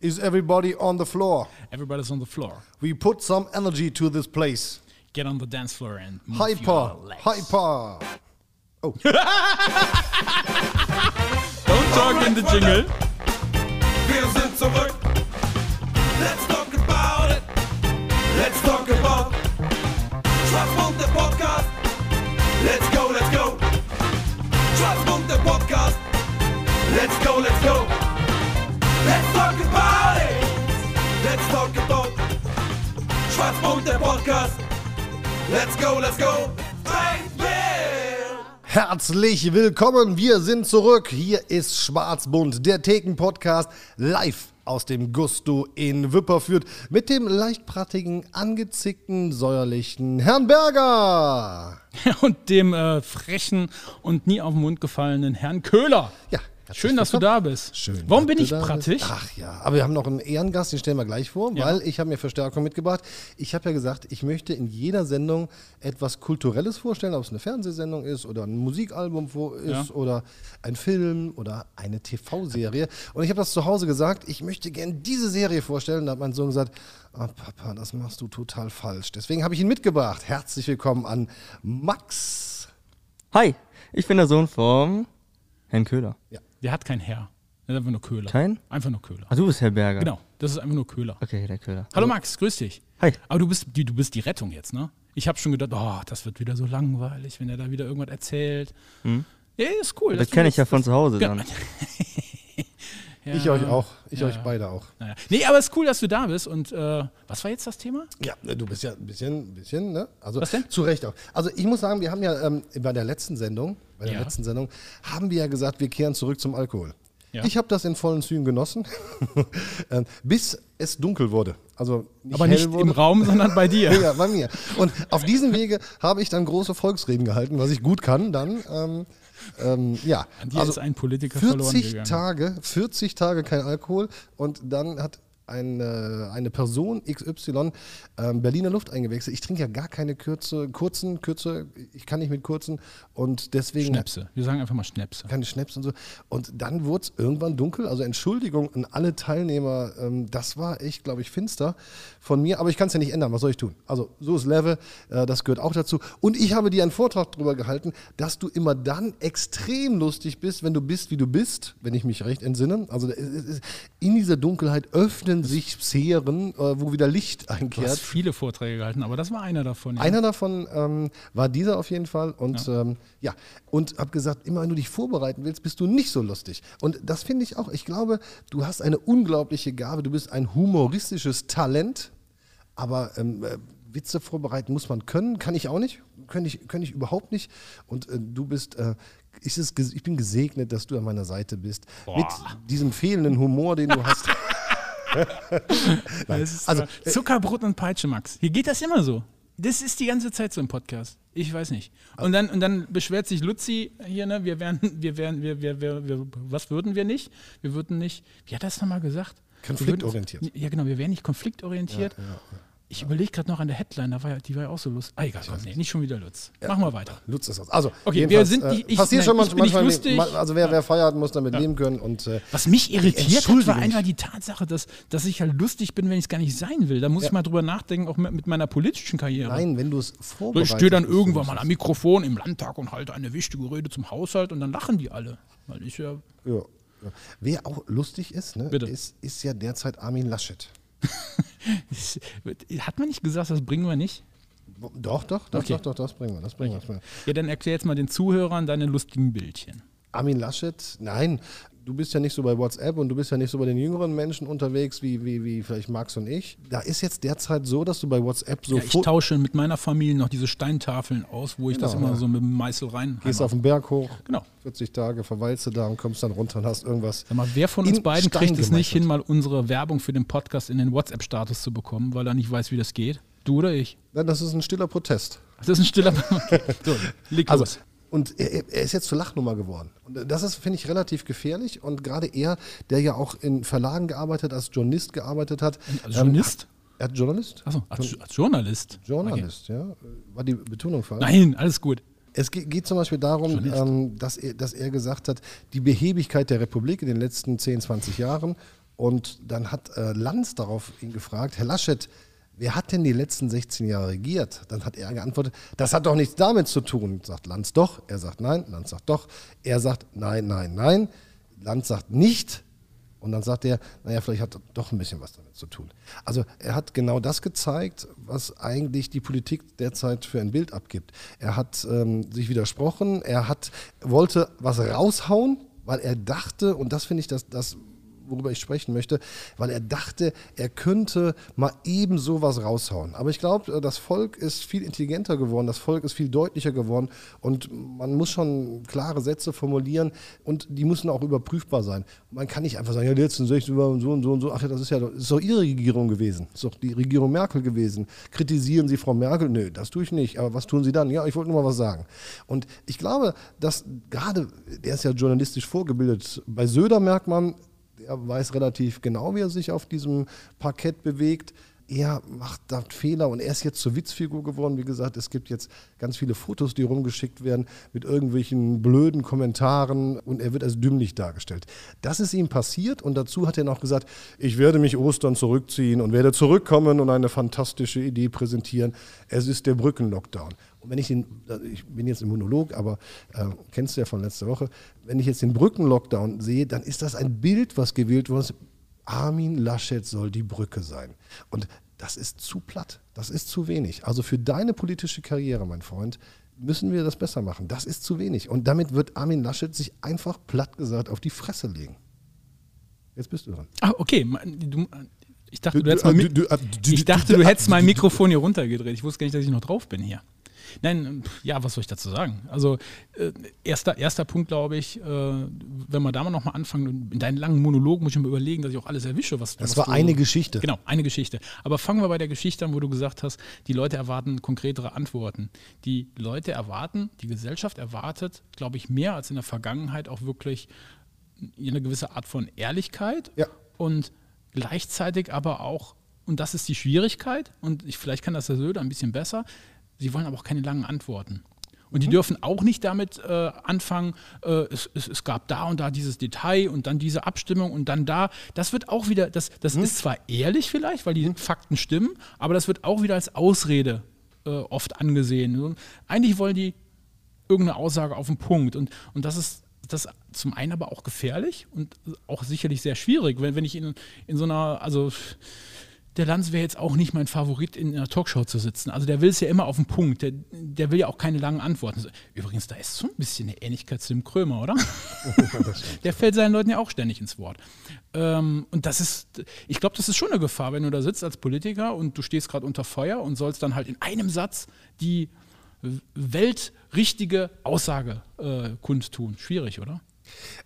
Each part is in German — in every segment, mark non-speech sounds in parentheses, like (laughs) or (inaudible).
Is everybody on the floor? Everybody's on the floor. We put some energy to this place. Get on the dance floor and move Hyper, your legs. hyper. Oh, (laughs) Don't talk in the jingle. Wir sind zurück. Let's talk about it. Let's talk about Schwarzmund, der Podcast. Let's go, let's go. Schwarzmund, der Podcast. Let's go, let's go. Let's talk about it. Let's talk about Schwarzmund, der Podcast. Let's go, let's go. Herzlich willkommen. Wir sind zurück. Hier ist Schwarzbund, der Theken-Podcast, live aus dem Gusto in Wipperfürth mit dem leichtprattigen, angezickten, säuerlichen Herrn Berger. (laughs) Und dem äh, frechen und nie auf den Mund gefallenen Herrn Köhler. Ja. Schön, dass du da bist. Schön. Warum bin ich prattig? Ach ja, aber wir haben noch einen Ehrengast, den stellen wir gleich vor, Ja. weil ich habe mir Verstärkung mitgebracht. Ich habe ja gesagt, ich möchte in jeder Sendung etwas Kulturelles vorstellen, ob es eine Fernsehsendung ist oder ein Musikalbum wo ist Ja. oder ein Film oder eine TV-Serie. Und ich habe das zu Hause gesagt, ich möchte gerne diese Serie vorstellen. Da hat mein Sohn gesagt, ah, Papa, das machst du total falsch. Deswegen habe ich ihn mitgebracht. Herzlich willkommen an Max. Hi, ich bin der Sohn vom Herrn Köhler. Der hat kein Herr. Der ist einfach nur Köhler. Kein? Einfach nur Köhler. Ah, du bist Herr Berger. Genau, das ist einfach nur Köhler. Okay, der Köhler. Hallo Max, grüß dich. Hi. Aber du bist die, du bist die Rettung jetzt, ne? Ich habe schon gedacht, oh, das wird wieder so langweilig, wenn er da wieder irgendwas erzählt. Ja, ist cool. Hm? Das dass du kenne ich ja das- von zu Hause Ja. dann. (laughs) Ja. Ich euch auch. Ich Ja. euch beide auch. Naja. Nee, aber es ist cool, dass du da bist. Und äh, was war jetzt das Thema? Ja, du bist ja ein bisschen, ein bisschen, ne? Also Was denn? zu Recht auch. Also ich muss sagen, wir haben ja ähm, bei der letzten Sendung, bei der Ja. letzten Sendung, haben wir ja gesagt, wir kehren zurück zum Alkohol. Ich habe das in vollen Zügen genossen, (laughs) ähm, bis es dunkel wurde. Also nicht aber nicht wurde. im Raum, sondern bei dir. (laughs) Ja, bei mir. Und auf diesem Wege habe ich dann große Volksreden gehalten, was ich gut kann. Dann, ähm, ähm, ja. An dir ist ein Politiker verloren 40 gegangen. Tage, 40 Tage kein Alkohol und dann hat eine, eine Person XY ähm, Berliner Luft eingewechselt. Ich trinke ja gar keine Kürze, kurzen, Kürze, ich kann nicht mit kurzen und deswegen Schnäpse. Wir sagen einfach mal Schnäpse. keine Schnaps und so. Und dann wurde es irgendwann dunkel. Also Entschuldigung an alle Teilnehmer. Ähm, das war echt, glaube ich, finster von mir. Aber ich kann es ja nicht ändern. Was soll ich tun? Also so ist Level. Äh, das gehört auch dazu. Und ich habe dir einen Vortrag darüber gehalten, dass du immer dann extrem lustig bist, wenn du bist, wie du bist, wenn ich mich recht entsinne. Also in dieser Dunkelheit öffnen sich Sphären, äh, wo wieder Licht Du hast einkehrt. viele Vorträge gehalten, aber das war einer davon. Ja. Einer davon ähm, war dieser auf jeden Fall. Und ja, ähm, ja. und habe gesagt, immer wenn du dich vorbereiten willst, bist du nicht so lustig. Und das finde ich auch. Ich glaube, du hast eine unglaubliche Gabe. Du bist ein humoristisches Talent. Aber ähm, äh, Witze vorbereiten muss man können. Kann ich auch nicht. Kann ich, kann ich überhaupt nicht. Und äh, du bist. Äh, ist ges- ich bin gesegnet, dass du an meiner Seite bist. Mit diesem fehlenden Humor, den du hast. (laughs) (laughs) Also, Zuckerbrot und Peitsche, Max. Hier geht das immer so. Das ist die ganze Zeit so im Podcast. Ich weiß nicht. Und dann, und dann beschwert sich Luzi hier, ne, wir wären, wir wären, wir, wir, wir, wir, was würden wir nicht? Wir würden nicht, wie hat er das nochmal gesagt? Konfliktorientiert. Würden- Ja, genau, wir wären nicht konfliktorientiert. Ich überlege gerade noch an der Headline, da war ja, die war ja auch so lustig. Ah, egal, nee, nicht schon wieder Lutz. Machen wir weiter. Nutzt das aus. Also, Okay, wir sind die- äh, ich- passiert nein, schon ich bin manchmal. nicht lustig. Also, wer, wer feiert, muss damit leben können. Und, äh, Was mich irritiert hat, war einfach die Tatsache, dass, dass ich halt lustig bin, wenn ich es gar nicht sein will. Da muss ich mal drüber nachdenken, auch mit, mit meiner politischen Karriere. nein, wenn du es vorbereitest. ich stehe dann irgendwann mal am Mikrofon im Landtag und halte eine wichtige Rede zum Haushalt und dann lachen die alle. Weil ich ja. Ja, ja. Wer auch lustig ist, ne, ist, ist ja derzeit Armin Laschet. (laughs) Hat man nicht gesagt, das bringen wir nicht? Doch, doch, doch, Okay. doch, doch, das bringen wir. Das bringen bringen wir. Ja, dann erklär jetzt mal den Zuhörern deine lustigen Bildchen. Armin Laschet, nein, du bist ja nicht so bei WhatsApp und du bist ja nicht so bei den jüngeren Menschen unterwegs, wie, wie, wie vielleicht Max und ich. Da ist jetzt derzeit so, dass du bei WhatsApp so Ja, ich tausche mit meiner Familie noch diese Steintafeln aus, wo ich das Genau, immer ja. so mit dem Meißel rein. gehst auf den Berg hoch, Genau. 40 Tage verweilst du da und kommst dann runter und hast irgendwas. Sag mal, wer von uns beiden Stein kriegt es nicht hin, mal unsere Werbung für den Podcast in den WhatsApp-Status zu bekommen, weil er nicht weiß, wie das geht? Du oder ich? Nein, das ist ein stiller Protest. Das ist ein stiller. (laughs) Okay. So, Also, los. Und er, er ist jetzt zur Lachnummer geworden. Und das ist, finde ich, relativ gefährlich. Und gerade er, der ja auch in Verlagen gearbeitet, als Journalist gearbeitet hat. Als Journalist? Er hat Journalist? Achso, als, als Journalist. Journalist, ja. War die Betonung falsch? Okay. Nein, alles gut. Es ge- geht zum Beispiel darum, ähm, dass, er, dass er gesagt hat, die Behebigkeit der Republik in den letzten 10, 20 Jahren Und dann hat äh, Lanz darauf ihn gefragt, Herr Laschet, wer hat denn die letzten 16 Jahre regiert? Dann hat er geantwortet, das hat doch nichts damit zu tun. Sagt Lanz doch, er sagt nein, Lanz sagt doch, er sagt nein, nein, nein. Lanz sagt nicht, und dann sagt er, naja, vielleicht hat doch ein bisschen was damit zu tun. Also er hat genau das gezeigt, was eigentlich die Politik derzeit für ein Bild abgibt. Er hat ähm, sich widersprochen, er hat, wollte was raushauen, weil er dachte, und das finde ich das, das worüber ich sprechen möchte, weil er dachte, er könnte mal eben sowas raushauen. Aber ich glaube, das Volk ist viel intelligenter geworden, das Volk ist viel deutlicher geworden und man muss schon klare Sätze formulieren und die müssen auch überprüfbar sein. Man kann nicht einfach sagen, ja, letzten 16 und so und so und so, ach ja, das ist ja das ist doch Ihre Regierung gewesen, das ist doch die Regierung Merkel gewesen. Kritisieren Sie Frau Merkel? Nö, das tue ich nicht. Aber was tun Sie dann? Ja, ich wollte nur mal was sagen. Und ich glaube, dass gerade, der ist ja journalistisch vorgebildet, bei Söder merkt man, er weiß relativ genau, wie er sich auf diesem Parkett bewegt. Er macht da Fehler und er ist jetzt zur Witzfigur geworden. Wie gesagt, es gibt jetzt ganz viele Fotos, die rumgeschickt werden mit irgendwelchen blöden Kommentaren und er wird als dümmlich dargestellt. Das ist ihm passiert und dazu hat er noch gesagt, ich werde mich Ostern zurückziehen und werde zurückkommen und eine fantastische Idee präsentieren. Es ist der Brückenlockdown. Und wenn ich den, ich bin jetzt im Monolog, aber äh, kennst du ja von letzter Woche, wenn ich jetzt den Brückenlockdown sehe, dann ist das ein Bild, was gewählt wurde. Armin Laschet soll die Brücke sein. Und das ist zu platt, das ist zu wenig. Also für deine politische Karriere, mein Freund, müssen wir das besser machen. Das ist zu wenig. Und damit wird Armin Laschet sich einfach platt gesagt auf die Fresse legen. Jetzt bist du dran. Ah, okay. Du, ich dachte, du, du hättest mein Mikrofon hier runtergedreht. Ich wusste gar nicht, dass ich noch drauf bin hier. Nein, ja, was soll ich dazu sagen? Also, äh, erster, erster Punkt, glaube ich, äh, wenn wir da mal nochmal anfangen, in deinen langen Monolog muss ich mir überlegen, dass ich auch alles erwische, was Das was war du, eine Geschichte. Genau, eine Geschichte. Aber fangen wir bei der Geschichte an, wo du gesagt hast, die Leute erwarten konkretere Antworten. Die Leute erwarten, die Gesellschaft erwartet, glaube ich, mehr als in der Vergangenheit auch wirklich eine gewisse Art von Ehrlichkeit Ja. und gleichzeitig aber auch, und das ist die Schwierigkeit, und ich, vielleicht kann das der Söder ein bisschen besser, sie wollen aber auch keine langen Antworten. Und die dürfen auch nicht damit äh, anfangen, äh, es, es, es gab da und da dieses Detail und dann diese Abstimmung und dann da. Das wird auch wieder, das, das ist zwar ehrlich vielleicht, weil die Fakten stimmen, aber das wird auch wieder als Ausrede äh, oft angesehen. Eigentlich wollen die irgendeine Aussage auf den Punkt. Und, und das ist das zum einen aber auch gefährlich und auch sicherlich sehr schwierig, wenn, wenn ich in, in so einer, also der Lanz wäre jetzt auch nicht mein Favorit, in einer Talkshow zu sitzen. Also der will es ja immer auf den Punkt. Der, der will ja auch keine langen Antworten. Übrigens, da ist so ein bisschen eine Ähnlichkeit zu dem Krömer, oder? (laughs) der fällt seinen Leuten ja auch ständig ins Wort. Ähm, und das ist, ich glaube, das ist schon eine Gefahr, wenn du da sitzt als Politiker und du stehst gerade unter Feuer und sollst dann halt in einem Satz die weltrichtige Aussage äh, kundtun. Schwierig, oder?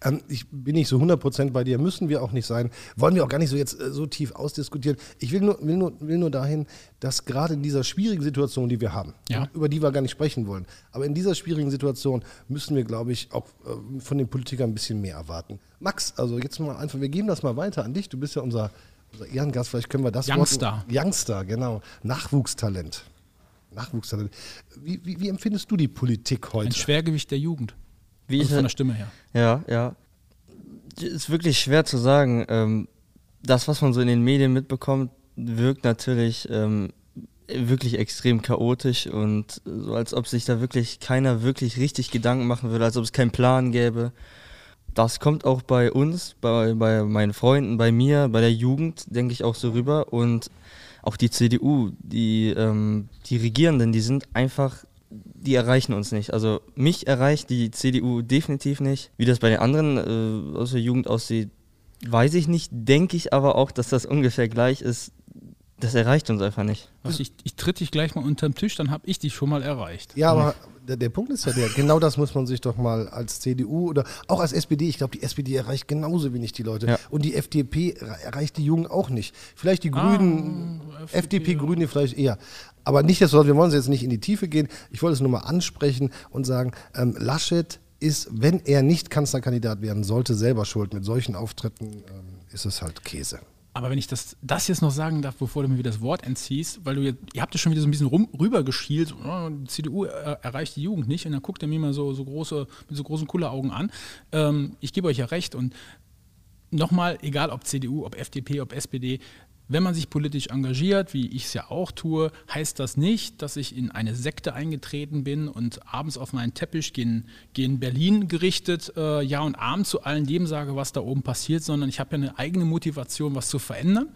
Ähm, ich bin nicht so 100% bei dir, müssen wir auch nicht sein. Wollen wir auch gar nicht so jetzt äh, so tief ausdiskutieren. Ich will nur, will, nur, will nur dahin, dass gerade in dieser schwierigen Situation, die wir haben, Ja. über die wir gar nicht sprechen wollen, aber in dieser schwierigen Situation müssen wir, glaube ich, auch äh, von den Politikern ein bisschen mehr erwarten. Max, also jetzt mal einfach, wir geben das mal weiter an dich. Du bist ja unser, unser Ehrengast, vielleicht können wir das Youngster. Wort, Youngster, genau. Nachwuchstalent. Nachwuchstalent. Wie, wie, wie empfindest du die Politik heute? Ein Schwergewicht der Jugend. Wie Also ich, von der Stimme her. ja, ja. Ist wirklich schwer zu sagen. Ähm, das, was man so in den Medien mitbekommt, wirkt natürlich ähm, wirklich extrem chaotisch und so, als ob sich da wirklich keiner wirklich richtig Gedanken machen würde, als ob es keinen Plan gäbe. Das kommt auch bei uns, bei, bei meinen Freunden, bei mir, bei der Jugend, denke ich auch so rüber. Und auch die CDU, die, ähm, die Regierenden, die sind einfach, die erreichen uns nicht. Also mich erreicht die CDU definitiv nicht. Wie das bei den anderen äh, aus der Jugend aussieht, weiß ich nicht. Denke ich aber auch, dass das ungefähr gleich ist. Das erreicht uns einfach nicht. Was, ich, ich tritt dich gleich mal unterm Tisch, dann habe ich dich schon mal erreicht. Ja, aber der, der Punkt ist ja der, genau das muss man sich doch mal als CDU oder auch als SPD, ich glaube, die SPD erreicht genauso wenig die Leute. Ja. Und die FDP er- erreicht die Jungen auch nicht. Vielleicht die Grünen, FDP, Grüne vielleicht eher. Aber nicht das wir wollen jetzt nicht in die Tiefe gehen. Ich wollte es nur mal ansprechen und sagen, ähm, Laschet ist, wenn er nicht Kanzlerkandidat werden sollte, selber schuld. Mit solchen Auftritten ähm, ist es halt Käse. Aber wenn ich das, das jetzt noch sagen darf, bevor du mir wieder das Wort entziehst, weil du jetzt, ihr habt ja schon wieder so ein bisschen rübergeschielt, oh, CDU er, erreicht die Jugend nicht und dann guckt er mir mal so, so große, mit so großen Kulleraugen an. Ähm, ich gebe euch ja recht und nochmal, egal ob CDU, ob FDP, ob SPD, wenn man sich politisch engagiert, wie ich es ja auch tue, heißt das nicht, dass ich in eine Sekte eingetreten bin und abends auf meinen Teppich gegen, gegen Berlin gerichtet äh, Ja und Abend zu allen dem sage, was da oben passiert, sondern ich habe ja eine eigene Motivation, was zu verändern.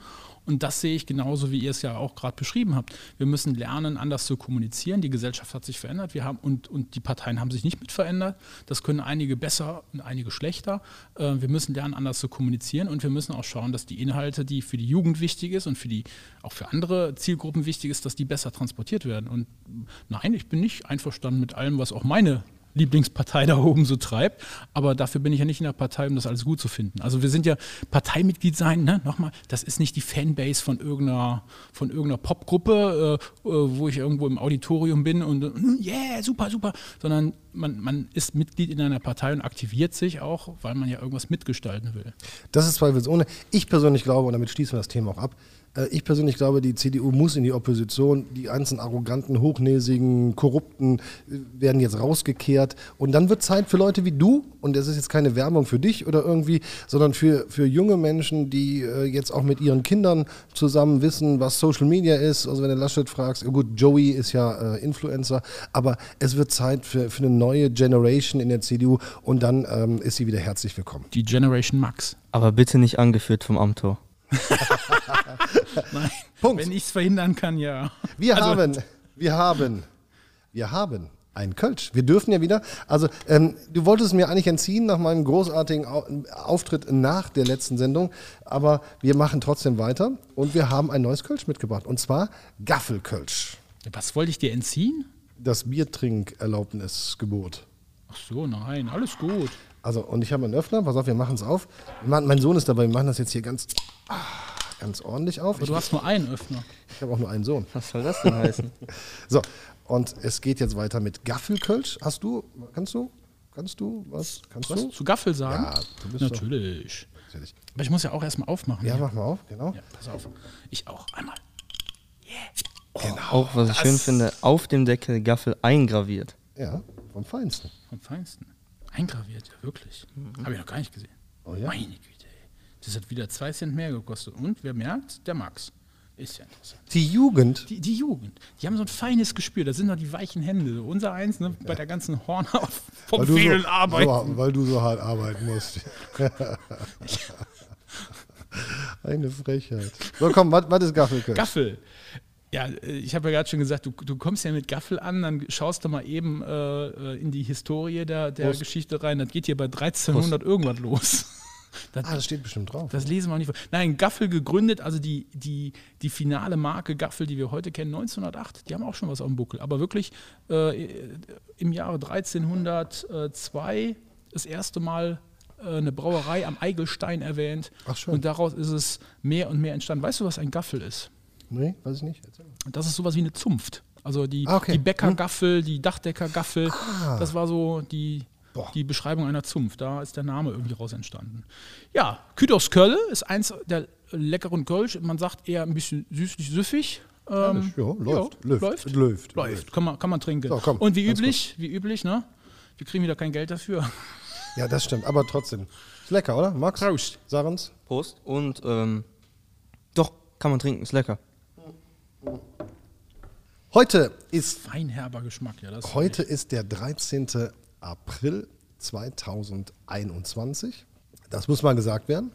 Und das sehe ich genauso, wie ihr es ja auch gerade beschrieben habt. Wir müssen lernen, anders zu kommunizieren. Die Gesellschaft hat sich verändert wir haben, und, und die Parteien haben sich nicht mit verändert. Das können einige besser und einige schlechter. Äh, wir müssen lernen, anders zu kommunizieren und wir müssen auch schauen, dass die Inhalte, die für die Jugend wichtig ist und für die, auch für andere Zielgruppen wichtig ist, dass die besser transportiert werden. Und nein, ich bin nicht einverstanden mit allem, was auch meine Lieblingspartei da oben so treibt. Aber dafür bin ich ja nicht in der Partei, um das alles gut zu finden. Also wir sind ja Parteimitglied sein, ne? nochmal, das ist nicht die Fanbase von irgendeiner, von irgendeiner Popgruppe, äh, äh wo ich irgendwo im Auditorium bin und äh, yeah, super, super, sondern man, man ist Mitglied in einer Partei und aktiviert sich auch, weil man ja irgendwas mitgestalten will. Das ist zweifelsohne. Ich persönlich glaube, und damit schließen wir das Thema auch ab, ich persönlich glaube, die CDU muss in die Opposition. Die einzelnen arroganten, hochnäsigen, korrupten äh, werden jetzt rausgekehrt. Und dann wird Zeit für Leute wie du, und das ist jetzt keine Werbung für dich oder irgendwie, sondern für, für junge Menschen, die äh, jetzt auch mit ihren Kindern zusammen wissen, was Social Media ist. Also wenn du Laschet fragst, gut, Joey ist ja äh, Influencer, aber es wird Zeit für, für eine neue Generation in der CDU und dann ähm, ist sie wieder herzlich willkommen. Die Generation Max. Aber bitte nicht angeführt vom Amtor. (laughs) (laughs) Nein, Punkt. wenn ich es verhindern kann, ja. Wir Also- haben, wir haben, wir haben ein Kölsch. Wir dürfen ja wieder. Also, ähm, du wolltest mir eigentlich entziehen nach meinem großartigen Au Auftritt nach der letzten Sendung, aber wir machen trotzdem weiter und wir haben ein neues Kölsch mitgebracht und zwar Gaffelkölsch. Was wollte ich dir entziehen? Das Biertrinkerlaubnisgebot. Ach so, nein, alles gut. Also, und ich habe einen Öffner. Pass auf, wir machen es auf. Mein, mein Sohn ist dabei. Wir machen das jetzt hier ganz, ah, ganz ordentlich auf. Aber du hast nur einen Öffner. ich habe auch nur einen Sohn. Was soll das denn heißen? (laughs) So, und es geht jetzt weiter mit Gaffelkölsch. Hast du, kannst du, kannst du, was, kannst Was? du? Zu Gaffel sagen? Ja, du bist doch- Natürlich. Natürlich. Aber ich muss ja auch erstmal aufmachen. Ja, hier. mach mal auf, genau. Ja, pass auf. Ich auch. Einmal. Auch was ich schön finde, auf dem Deckel Gaffel eingraviert. Ja, vom Feinsten. Vom Feinsten. Eingraviert, ja, wirklich. Habe ich noch gar nicht gesehen. Oh ja? Meine Güte. Das hat wieder zwei Cent mehr gekostet. Und wer merkt? Der Max. Ist ja interessant. Die Jugend, Die, die Jugend, die haben so ein feines Gespür. Das sind noch die weichen Hände. Unser eins, ne, bei der ganzen Hornhaut vom vielen so, Arbeiten. so, weil du so hart arbeiten musst. (laughs) Eine Frechheit. So, komm, was was ist Gaffelkölsch? Gaffel. Ja, äh, ich habe ja gerade schon gesagt, du, du kommst ja mit Gaffel an, dann schaust du mal eben äh, äh, in die Historie der, der Prost. Geschichte rein. Das geht hier bei 1300 irgendwas los. Das, ah, das steht bestimmt drauf. das lesen wir auch nicht. Nein, Gaffel gegründet, also die, die, die finale Marke Gaffel, die wir heute kennen, 1908. Die haben auch schon was auf dem Buckel. Aber wirklich äh, im Jahre 1302 das erste Mal äh, eine Brauerei am Eigelstein erwähnt. Ach, schön. Und daraus ist es mehr und mehr entstanden. Weißt du, was ein Gaffel ist? nee, weiß ich nicht. Das ist sowas wie eine Zunft. Also die, Ah, okay. die Bäckergaffel, die Dachdeckergaffel, Ah. das war so die, Boah. die Beschreibung einer Zunft. Da ist der Name irgendwie raus entstanden. Ja, Küdos Kölle ist eins der leckeren Kölsch. Man sagt eher ein bisschen süßlich-süffig. Ähm, Ja, läuft, ja, läuft, läuft, läuft, läuft. Kann, man, kann man trinken. So, komm, Und wie üblich, wie üblich, ne? Wir kriegen wieder kein Geld dafür. Ja, das stimmt, aber trotzdem. Ist lecker, oder? Max? Prost. Sarens? Prost. Und ähm, doch, kann man trinken, ist lecker. Heute ist, Feinherber Geschmack, ja. Das heute ist der 13. April 2021. Das muss mal gesagt werden.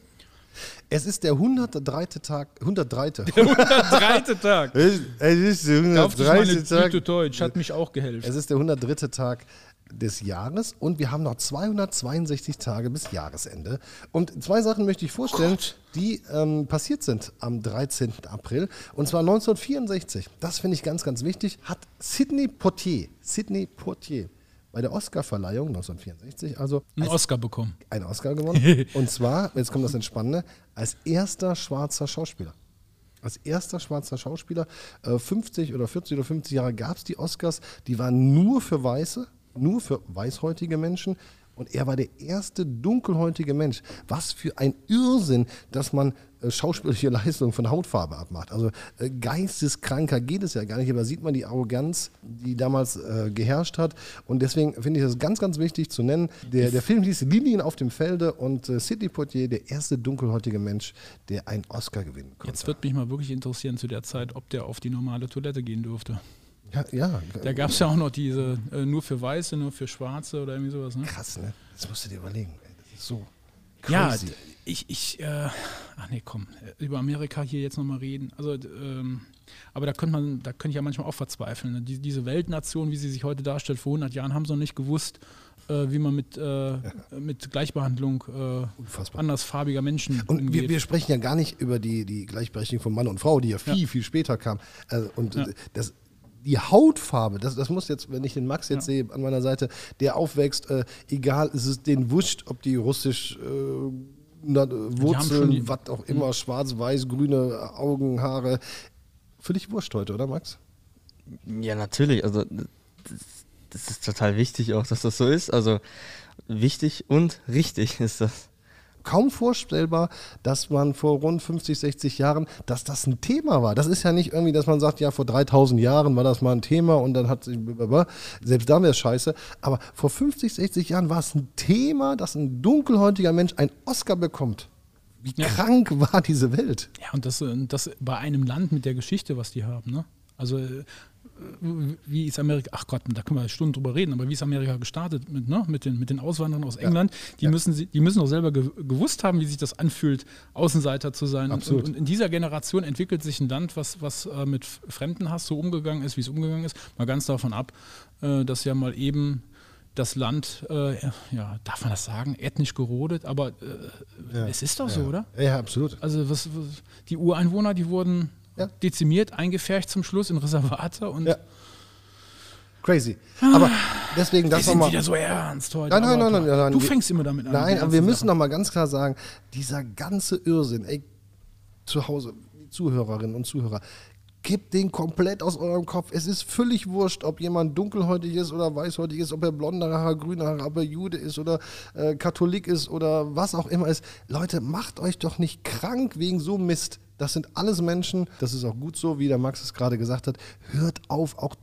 Es ist der 103. Tag, 103. der dritte Tag. (laughs) Es ist der Auf dich meine 103. Tag. Tüte Deutsch, hat mich auch gehelfen. Es ist der 103. Tag des Jahres und wir haben noch 262 Tage bis Jahresende. Und zwei Sachen möchte ich vorstellen, die ähm, passiert sind am 13. April. Und zwar 1964, das finde ich ganz, ganz wichtig, hat Sidney Poitier, Sidney Poitier bei der Oscarverleihung 1964, also Einen Oscar bekommen. einen Oscar gewonnen. (laughs) und zwar, jetzt kommt das Entspannende, als erster schwarzer Schauspieler. Als erster schwarzer Schauspieler, äh, 50 oder 40 oder 50 Jahre gab es die Oscars, die waren nur für Weiße, nur für weißhäutige Menschen. Und er war der erste dunkelhäutige Mensch. Was für ein Irrsinn, dass man äh, schauspielerische (laughs) Leistung von Hautfarbe abmacht. Also äh, geisteskranker geht es ja gar nicht, aber sieht man die Arroganz, die damals äh, geherrscht hat. Und deswegen finde ich das ganz, ganz wichtig zu nennen. Der, der Film hieß Lilien auf dem Felde und äh, Sidney Poitier, der erste dunkelhäutige Mensch, der einen Oscar gewinnen konnte. Jetzt wird mich mal wirklich interessieren zu der Zeit, ob der auf die normale Toilette gehen durfte. ja, ja, Da gab es ja auch noch diese äh, nur für Weiße, nur für Schwarze oder irgendwie sowas. Ne? krass, ne? Das musst du dir überlegen. Ey. Das ist so crazy. d- ich, ich, äh, ach nee, komm, äh, über Amerika hier jetzt nochmal reden. Also, ähm, aber da könnte man, da könnte ich ja manchmal auch verzweifeln. Ne? Die, diese Weltnation, wie sie sich heute darstellt, vor 100 Jahren haben sie noch nicht gewusst, äh, wie man mit, äh, mit Gleichbehandlung äh, andersfarbiger Menschen Und wir, umgeht. wir sprechen ja gar nicht über die, die Gleichberechtigung von Mann und Frau, die ja viel, viel später kam. Also, und Ja. äh, das, die Hautfarbe, das, das muss jetzt, wenn ich den Max jetzt sehe an meiner Seite, der aufwächst, äh, egal, es ist den wurscht, ob die russisch äh, na, Wurzeln, die- was auch immer, schwarz, weiß, grüne Augen, Haare. Völlig wurscht heute, oder Max? Ja, natürlich. Also das, das ist total wichtig auch, dass das so ist. Also wichtig und richtig (laughs) ist das. Kaum vorstellbar, dass man vor rund 50, 60 Jahren, dass das ein Thema war. Das ist ja nicht irgendwie, dass man sagt, ja, vor 3000 Jahren war das mal ein Thema und dann hat sich, selbst da wäre es scheiße. Aber vor 50, 60 Jahren war es ein Thema, dass ein dunkelhäutiger Mensch einen Oscar bekommt. Wie Ja. krank war diese Welt? Ja, und das, das bei einem Land mit der Geschichte, was die haben. Ne? Also, äh, wie ist Amerika, ach Gott, da können wir Stunden drüber reden, aber wie ist Amerika gestartet mit, ne? mit, den, mit den Auswanderern aus England? Die, müssen, sie- die müssen doch selber ge gewusst haben, wie sich das anfühlt, Außenseiter zu sein. Und, Absolut. und, und in dieser Generation entwickelt sich ein Land, was, was äh, mit Fremdenhass so umgegangen ist, wie es umgegangen ist. Mal ganz davon ab, äh, dass ja mal eben das Land, äh, ja, darf man das sagen, ethnisch gerodet, aber äh, es ist doch so, oder? Ja, absolut. Also was, was, die Ureinwohner, die wurden Ja. dezimiert, eingefärcht zum Schluss in Reservate und Ja. Crazy. Aber deswegen das nochmal. wieder so ernst heute. Nein, nein, nein, nein, nein, Du fängst immer damit an. Nein, aber wir müssen Sachen. noch mal ganz klar sagen, dieser ganze Irrsinn, ey, zu Hause, Zuhörerinnen und Zuhörer, kippt den komplett aus eurem Kopf. Es ist völlig wurscht, ob jemand dunkelhäutig ist oder weißhäutig ist, ob er blonde Haare, grüne Haare, ob er Jude ist oder äh, Katholik ist oder was auch immer ist. Leute, macht euch doch nicht krank wegen so Mist. Das sind alles Menschen, das ist auch gut so, wie der Max es gerade gesagt hat. Hört auf, auch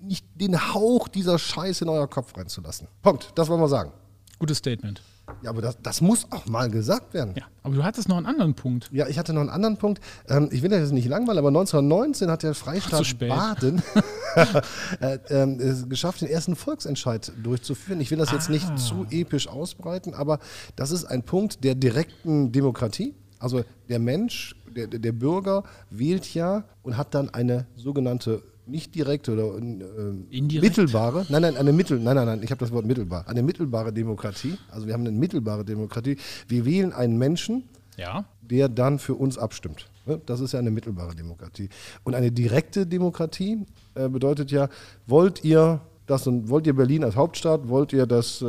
nicht den Hauch dieser Scheiße in euer Kopf reinzulassen. Punkt, das wollen wir sagen. Gutes Statement. Ja, aber das, das muss auch mal gesagt werden. Ja, aber du hattest noch einen anderen Punkt. Ja, ich hatte noch einen anderen Punkt. Ähm, ich will das jetzt nicht langweilen, aber 1919 hat der Freistaat spät. Baden (laughs) (laughs) äh, es geschafft, den ersten Volksentscheid durchzuführen. Ich will das jetzt Ah. nicht zu episch ausbreiten, aber das ist ein Punkt der direkten Demokratie. Also der Mensch, der, der Bürger wählt ja und hat dann eine sogenannte nicht direkte oder äh, mittelbare, nein, nein, eine Mittel, nein, nein, nein, ich habe das Wort mittelbar, eine mittelbare Demokratie. Also wir haben eine mittelbare Demokratie. Wir wählen einen Menschen, Ja. der dann für uns abstimmt. Ne? Das ist ja eine mittelbare Demokratie. Und eine direkte Demokratie äh, bedeutet ja, wollt ihr das und wollt ihr Berlin als Hauptstadt, wollt ihr, dass äh,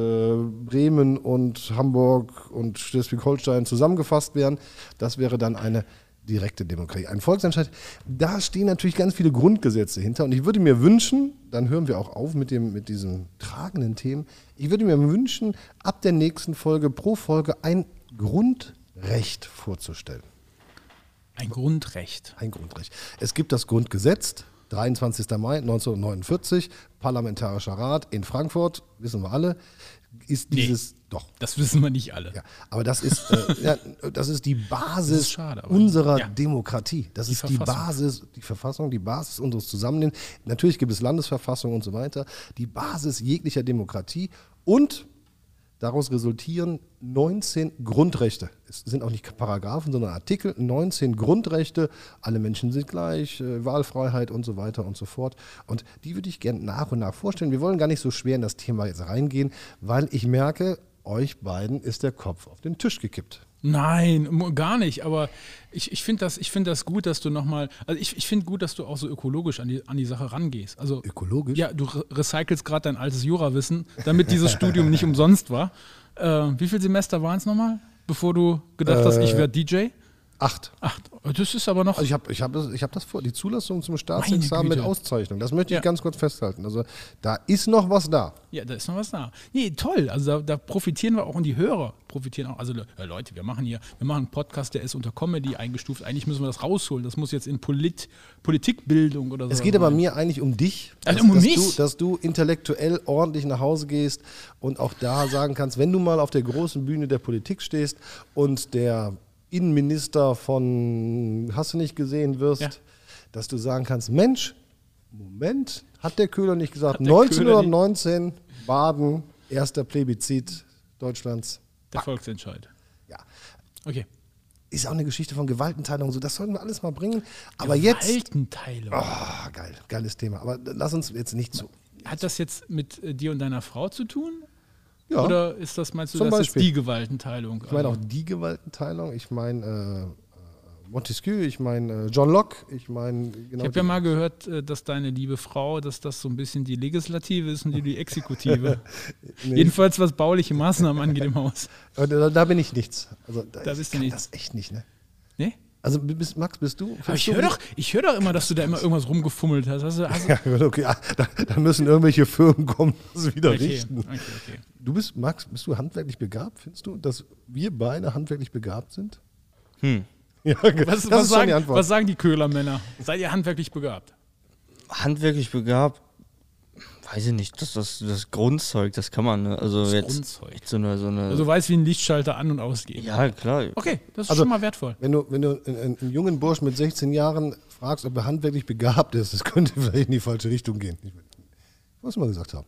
Bremen und Hamburg und Schleswig-Holstein zusammengefasst werden? Das wäre dann eine direkte Demokratie. Ein Volksentscheid, da stehen natürlich ganz viele Grundgesetze hinter. Und ich würde mir wünschen, dann hören wir auch auf mit, dem, mit diesen tragenden Themen, ich würde mir wünschen, ab der nächsten Folge pro Folge ein Grundrecht vorzustellen. Ein Grundrecht. Ein Grundrecht. Es gibt das Grundgesetz, 23. Mai 1949, Parlamentarischer Rat in Frankfurt, wissen wir alle, ist dieses, doch, Das wissen wir nicht alle. ja, aber das ist, äh, (laughs) ja, das ist die Basis ist schade, unserer ja. Demokratie. Das Die ist die Verfassung. Basis, die Verfassung, die Basis unseres Zusammenlebens. Natürlich gibt es Landesverfassung und so weiter. Die Basis jeglicher Demokratie und daraus resultieren 19 Grundrechte. Es sind auch nicht Paragraphen, sondern Artikel, 19 Grundrechte. Alle Menschen sind gleich, äh, Wahlfreiheit und so weiter und so fort. Und die würde ich gerne nach und nach vorstellen. Wir wollen gar nicht so schwer in das Thema jetzt reingehen, weil ich merke, euch beiden ist der Kopf auf den Tisch gekippt. Nein, gar nicht. Aber ich, ich finde das, ich find das gut, dass du nochmal, also ich, ich finde gut, dass du auch so ökologisch an die, an die Sache rangehst. Also Ökologisch? Ja, du re recycelst gerade dein altes Jurawissen, damit dieses Studium nicht (laughs) umsonst war. Äh, wie viele Semester waren es nochmal, bevor du gedacht hast, ich werde DJ? Acht. Acht. Das ist aber noch. Also ich habe ich hab, das- ich hab das vor, die Zulassung zum Staatsexamen mit. Auszeichnung. Das möchte ich Ja. ganz kurz festhalten. Also da ist noch was da. Ja, da ist noch was da. Nee, toll. Also da, da profitieren wir auch und die Hörer profitieren auch. Also ja, Leute, wir machen hier, wir machen einen Podcast, der ist unter Comedy eingestuft. Eigentlich müssen wir das rausholen. Das muss jetzt in Polit, Politikbildung oder so. Es geht aber mir eigentlich um dich, Also dass, um dass, mich? Du, dass du intellektuell ordentlich nach Hause gehst und auch da sagen kannst, wenn du mal auf der großen Bühne der Politik stehst und der Innenminister von hast du nicht gesehen wirst, Ja. dass du sagen kannst, Mensch, Moment, hat der Köhler nicht gesagt, Hat der Köhler nicht- 1919 Baden, erster Plebiszit Deutschlands. der Volksentscheid. Ja, Okay. ist auch eine Geschichte von Gewaltenteilung so, das sollten wir alles mal bringen. Aber jetzt, Gewaltenteilung. Ah, geil, geiles Thema. Aber lass uns jetzt nicht so. Hat das jetzt mit äh, dir und deiner Frau zu tun? Ja, Oder ist das, meinst du, Zum das Beispiel. ist die Gewaltenteilung? ich meine auch die Gewaltenteilung. Ich meine äh, Montesquieu, ich meine äh, John Locke, ich meine genau. ich habe ja mal gehört, äh, dass deine liebe Frau, dass das so ein bisschen die Legislative ist und die die Exekutive. (laughs) Nee, Jedenfalls was bauliche Maßnahmen angeht im Haus. (laughs) da, da bin ich nichts. Also da, Da ich bist du kann nichts. das echt nicht, ne? Nee? Also bist, Max, bist du? Aber ich höre doch, ich hör doch immer, dass du da immer irgendwas rumgefummelt hast. hast, du, hast (laughs) Ja, okay, ah, da, da müssen irgendwelche Firmen kommen, das wieder okay, richten. okay, okay. Du bist, Max, bist du handwerklich begabt? Findest du, dass wir beide handwerklich begabt sind? Hm. (laughs) Ja, Was, das was, ist schon sagen, die Antwort. was sagen die Köhlermänner? Seid ihr handwerklich begabt? Handwerklich begabt, weiß ich nicht, das, das, das Grundzeug, das kann man, ne? Also Das jetzt, Grundzeug. jetzt so eine, so eine Also du weißt, wie ein Lichtschalter an- und ausgeht. ja klar, Okay, das ist Also- schon mal wertvoll. Wenn du, wenn du einen, einen jungen Bursch mit 16 Jahren fragst, ob er handwerklich begabt ist, das (laughs) könnte vielleicht in die falsche Richtung gehen. Ich muss mal gesagt haben.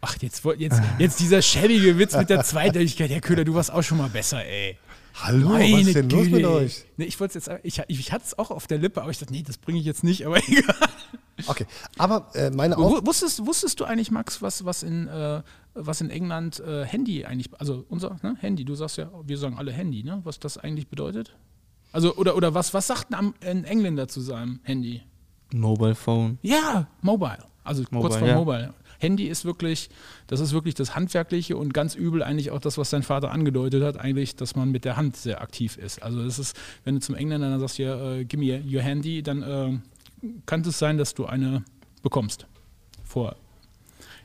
Ach, jetzt, woll- jetzt, jetzt dieser schäbige Witz mit der Zweideutigkeit. Herr Köhler, du warst auch schon mal besser, ey. Hallo, was ist denn los Güte, mit ey. euch? Nee, ich wollte jetzt, ich, ich hatte es auch auf der Lippe, aber ich dachte, nee, das bringe ich jetzt nicht, aber (laughs) egal. Okay, aber äh, meine Auf Wusstest, wusstest du eigentlich, Max, was, was, in, äh, was in England äh, Handy eigentlich, also unser ne, Handy, du sagst ja, wir sagen alle Handy, ne? Was das eigentlich bedeutet? Also, oder, oder was, was sagt ein, ein Engländer zu seinem Handy? Mobile Phone. Ja, Mobile. Also kurz Mobile, vor ja. Mobile. Handy ist wirklich, das ist wirklich das Handwerkliche und ganz übel eigentlich auch das, was dein Vater angedeutet hat, eigentlich, dass man mit der Hand sehr aktiv ist. Also das ist, wenn du zum Engländer dann sagst, ja, äh, give me your handy, dann äh, kann es sein, dass du eine bekommst. Vor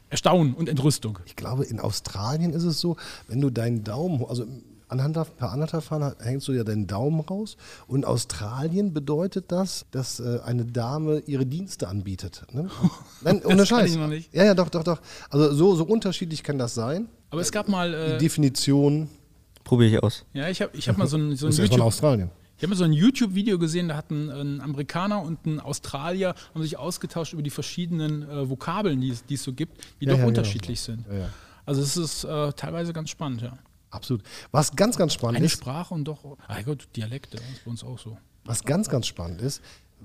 Erstaunen und Entrüstung. ich glaube, in Australien ist es so, wenn du deinen Daumen, also anhand per anderthalb fahren hängst du ja deinen Daumen raus. Und in Australien bedeutet das, dass äh, eine Dame ihre Dienste anbietet. Ne? (laughs) Nein, ohne kann Scheiß. ich noch nicht. Ja, ja, doch, doch, doch. Also so, so unterschiedlich kann das sein. Aber es gab mal, Die äh, Definition Probiere ich aus. ja, ich habe ich hab mal so ein, so ein YouTube, Australien. Ich habe so ein YouTube-Video gesehen, da hatten ein Amerikaner und ein Australier haben sich ausgetauscht über die verschiedenen äh, Vokabeln, die es, so gibt, die Ja, doch ja, unterschiedlich sind. Ja. Also es ist äh, teilweise ganz spannend, ja. Absolut. Was ganz, ganz spannend Eine ist, Sprache und doch, ah Gott, Dialekte, das ist bei uns auch so. was ganz, ganz spannend ist,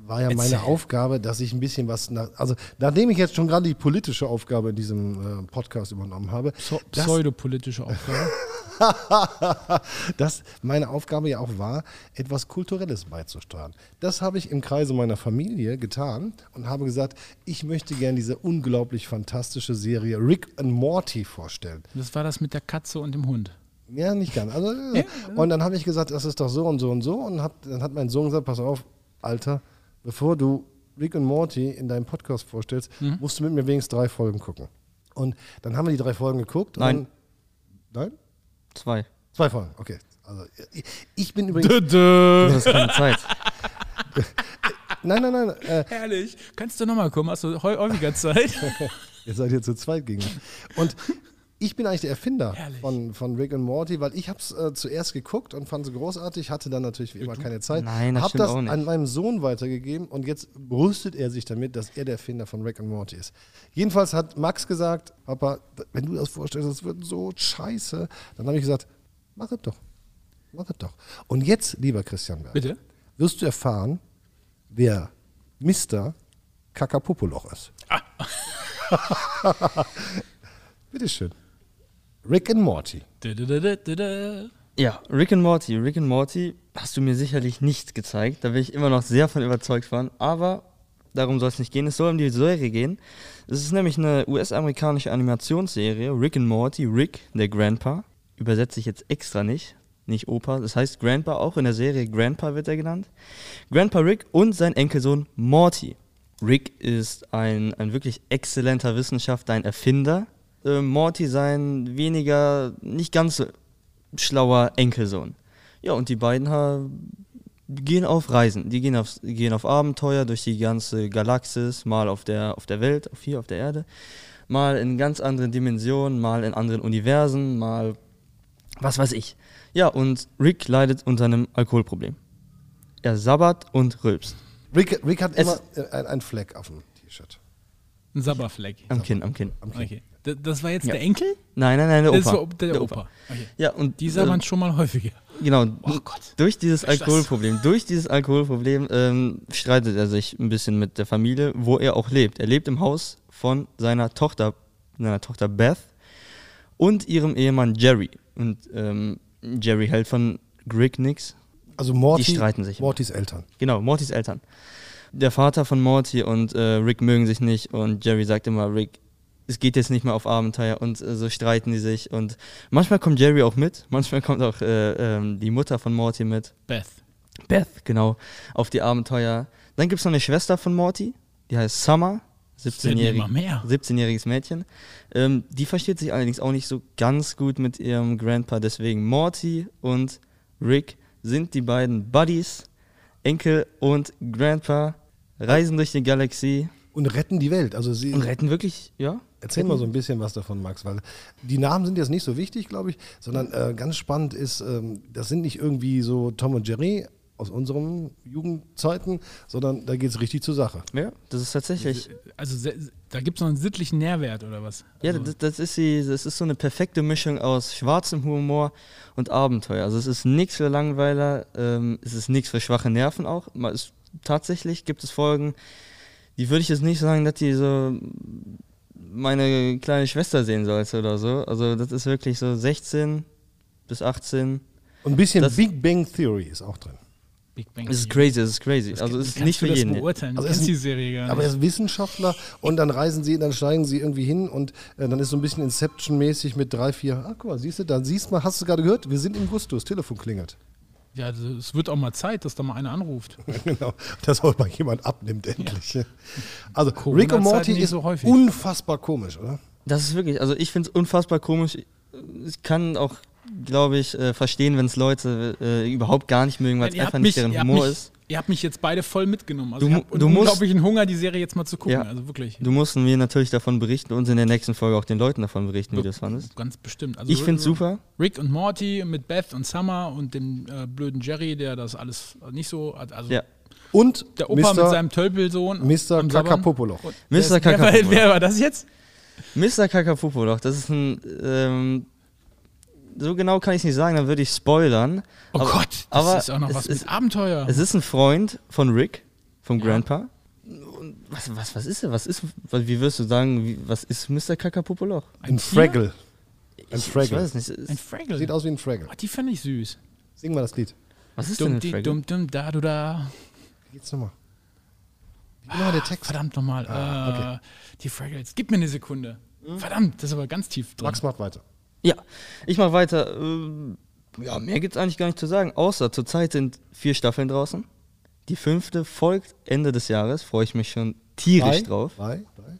war ja meine Erzähl. Aufgabe, dass ich ein bisschen was, nach, also nachdem ich jetzt schon gerade die politische Aufgabe in diesem äh, Podcast übernommen habe, das, Pseudopolitische Aufgabe. (laughs) (laughs) dass meine Aufgabe ja auch war, etwas Kulturelles beizusteuern. Das habe ich im Kreise meiner Familie getan und habe gesagt, ich möchte gerne diese unglaublich fantastische Serie Rick and Morty vorstellen. Das war das mit der Katze und dem Hund. Ja, nicht ganz. Also, Und dann habe ich gesagt, das ist doch so und so und so. Und hab, dann hat mein Sohn gesagt, pass auf, Alter, bevor du Rick und Morty in deinem Podcast vorstellst, Mhm. musst du mit mir wenigstens drei Folgen gucken. Und dann haben wir die drei Folgen geguckt. Nein. Und dann, nein? Zwei. Zwei Folgen, okay. Also ich, bin übrigens. Du hast keine Zeit. (laughs) Nein, nein, nein. Äh, Herrlich. Kannst du nochmal kommen? Hast du häufiger Zeit? (laughs) Ihr seid hier zu zweit gegen. Und ich bin eigentlich der Erfinder Herrlich. von, von Rick and Morty, weil ich habe es äh, zuerst geguckt und fand es großartig, hatte dann natürlich wie immer keine Zeit. Nein, das Hab stimmt das an meinem Sohn weitergegeben und jetzt brüstet er sich damit, dass er der Erfinder von Rick and Morty ist. Jedenfalls hat Max gesagt, Papa, wenn du das vorstellst, das wird so scheiße. Dann habe ich gesagt, mach es doch. Mach es doch. Und jetzt, lieber Christian Berg, Bitte? wirst du erfahren, wer Mr. Kakapopoloch ist. (laughs) Bitteschön. Rick and Morty. Ja, Rick and Morty. Rick and Morty hast du mir sicherlich nicht gezeigt. Da bin ich immer noch sehr von überzeugt von. Aber darum soll es nicht gehen. Es soll um die Serie gehen. Es ist nämlich eine US-amerikanische Animationsserie. Rick and Morty. Rick, der Grandpa. Übersetze ich jetzt extra nicht. nicht Opa. Das heißt Grandpa, auch in der Serie Grandpa wird er genannt. Grandpa Rick und sein Enkelsohn Morty. Rick ist ein, ein wirklich exzellenter Wissenschaftler, ein Erfinder. Äh, Morty sein weniger, nicht ganz so schlauer Enkelsohn. Ja, und die beiden ha, gehen auf Reisen. Die gehen auf, gehen auf Abenteuer durch die ganze Galaxis, mal auf der, auf der Welt, auf hier auf der Erde, mal in ganz anderen Dimensionen, mal in anderen Universen, mal was weiß ich. Ja, und Rick leidet unter einem Alkoholproblem. Er sabbert und rülpst. Rick, Rick hat Es- immer ein- einen Fleck auf dem T-Shirt. Ein Sabberfleck. Am Kinn, am Kinn. Am Kinn. Okay. Das war jetzt Ja. der Enkel? Nein, nein, nein, der Das Opa. war der, Opa. Okay. Ja, und Die sabbern äh, schon mal häufiger. genau, Oh Gott. durch dieses das? Alkoholproblem, durch dieses Alkoholproblem ähm, streitet er sich ein bisschen mit der Familie, wo er auch lebt. Er lebt im Haus von seiner Tochter, seiner Tochter Beth und ihrem Ehemann Jerry. Und ähm, Jerry hält von Rick nix. Also Morty, Die streiten sich. Mortys Eltern. Genau, Mortys Eltern. Der Vater von Morty und äh, Rick mögen sich nicht und Jerry sagt immer, Rick, es geht jetzt nicht mehr auf Abenteuer und äh, so streiten die sich. Und manchmal kommt Jerry auch mit, manchmal kommt auch äh, ähm, die Mutter von Morty mit. Beth. Beth, genau, auf die Abenteuer. Dann gibt es noch eine Schwester von Morty, die heißt Summer, werden ja immer 17-jährig, mehr. 17-jähriges Mädchen. Ähm, die versteht sich allerdings auch nicht so ganz gut mit ihrem Grandpa, deswegen Morty und Rick sind die beiden Buddies, Enkel und Grandpa, reisen durch die Galaxie Und retten die Welt. Also sie und retten wirklich, ja? Erzähl mal so ein bisschen was davon, Max, weil die Namen sind jetzt nicht so wichtig, glaube ich, sondern äh, ganz spannend ist, ähm, das sind nicht irgendwie so Tom und Jerry aus unseren Jugendzeiten, sondern da geht es richtig zur Sache. Ja, das ist tatsächlich. Also da gibt es noch einen sittlichen Nährwert oder was? Ja, Also, das, das, ist die, das ist so eine perfekte Mischung aus schwarzem Humor und Abenteuer. Also es ist nichts für Langweiler, ähm, es ist nichts für schwache Nerven auch. Mal ist, tatsächlich gibt es Folgen, die würde ich jetzt nicht sagen, dass die so meine kleine Schwester sehen sollte oder so. Also das ist wirklich so 16 bis 18. Und ein bisschen Das- Big Bang Theory ist auch drin. Big Bang Es ist Theory. crazy, es ist crazy. Das also ist nicht für das jeden. beurteilen. Du Also ist die Serie gar nicht. Aber er ist Wissenschaftler und dann reisen sie, dann steigen sie irgendwie hin und äh, dann ist so ein bisschen Inception-mäßig mit drei, vier. Ah, guck mal, siehst du, dann siehst du mal, hast du gerade gehört, wir sind im Gustus, Telefon klingelt. Ja, also es wird auch mal Zeit, dass da mal einer anruft. (laughs) genau, dass auch mal jemand abnimmt, endlich. Also, Rick und Morty ist so häufig. unfassbar komisch, oder? Das ist wirklich, also ich finde es unfassbar komisch. Ich kann auch, glaube ich, äh, verstehen, wenn es Leute äh, überhaupt gar nicht mögen, weil es einfach nicht mich- deren Humor mich, ist. Ihr habt mich jetzt beide voll mitgenommen. Also Du ich habe unglaublichen Hunger, die Serie jetzt mal zu gucken. Ja. Also wirklich. Du musst mir natürlich davon berichten und in der nächsten Folge auch den Leuten davon berichten, wie du es fandest. Ganz bestimmt. Also Ich finde es super. Rick und Morty mit Beth und Summer und dem äh, blöden Jerry, der das alles nicht so hat. Also Ja. Und der Opa Mr. mit seinem Tölpelsohn. Mr. Kakapopoloch. Mr. wer ist- Wer, war- Kakapopoloch. wer war das jetzt? Mr. Kakapupoloch, das ist ein, ähm, so genau kann ich es nicht sagen, dann würde ich spoilern. Oh aber, Gott, das aber ist auch noch es was ist, mit Abenteuer. Es ist ein Freund von Rick, vom Ja. Grandpa. Und was, was, was ist er? Was ist, was, wie wirst du sagen, wie, was ist Mr. Kakapupoloch? Ein Tier? Fraggle. Ein Ich, ich Fraggle. weiß es nicht. Ein ist- Fraggle. Sieht aus wie ein Fraggle. Oh, die fand ich süß. Sing mal das Lied. Was ist denn Dum, ein Fraggle? dum, dum, da, du, da. Wie geht's nochmal? Wie geht nochmal der Text? Verdammt nochmal. Ah, okay. Hm? äh, die Fraggles. Gib mir eine Sekunde. Verdammt, das ist aber ganz tief drin. Max macht weiter. Ja, ich mache weiter. Ähm, ja, mehr gibt's eigentlich gar nicht zu sagen. Außer zurzeit sind vier Staffeln draußen. Die fünfte folgt Ende des Jahres. Freue ich mich schon tierisch Drei? drauf. Drei? Drei?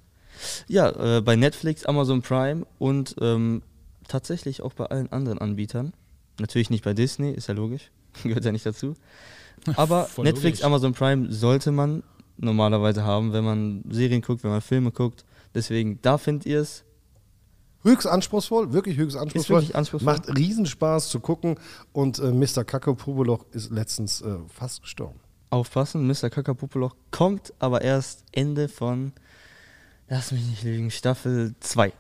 Ja, äh, bei Netflix, Amazon Prime und ähm, tatsächlich auch bei allen anderen Anbietern. Natürlich nicht bei Disney, ist ja logisch. (laughs) Gehört ja nicht dazu. (laughs) Aber Voll Netflix, logisch. Amazon Prime sollte man normalerweise haben, wenn man Serien guckt, wenn man Filme guckt. Deswegen, da findet ihr es. Höchst anspruchsvoll, wirklich höchst anspruchsvoll. wirklich anspruchsvoll. Macht Riesenspaß zu gucken und äh, Mr. Kakapopoloch ist letztens äh, fast gestorben. Aufpassen, Mr. Kakapupoloch kommt aber erst Ende von, lass mich nicht lügen, Staffel 2.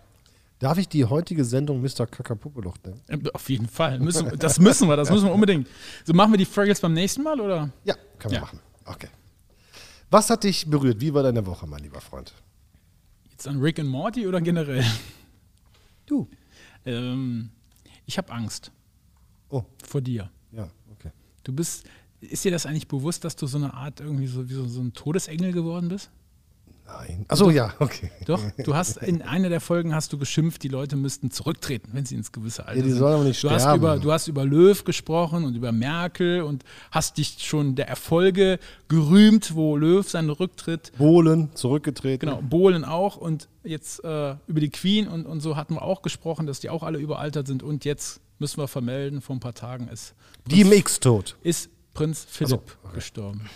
Darf ich die heutige Sendung Mr. Kakapopoloch nennen? Äh, Auf jeden Fall. Müssen, das müssen wir, das müssen wir unbedingt. So machen wir die Fraggles beim nächsten Mal, oder? Ja, können wir Ja. machen. Okay. Was hat dich berührt? Wie war deine Woche, mein lieber Freund? Jetzt an Rick und Morty oder generell? Du. Ähm, ich habe Angst Oh, vor dir. ja, okay. Du bist, ist dir das eigentlich bewusst, dass du so eine Art irgendwie so wie so, so ein Todesengel geworden bist? Nein. Achso, ja, okay. Doch, du (laughs) hast in einer der Folgen hast du geschimpft, die Leute müssten zurücktreten, wenn sie ins gewisse Alter Ja, die sind. sollen aber nicht du hast, sterben. über, du hast über Löw gesprochen und über Merkel und hast dich schon der Erfolge gerühmt, wo Löw seinen Rücktritt, Bohlen zurückgetreten. genau, Bohlen auch und jetzt äh, über die Queen und, und so hatten wir auch gesprochen, dass die auch alle überaltert sind und jetzt müssen wir vermelden, vor ein paar Tagen ist Die im X tot. ist Prinz Philipp gestorben.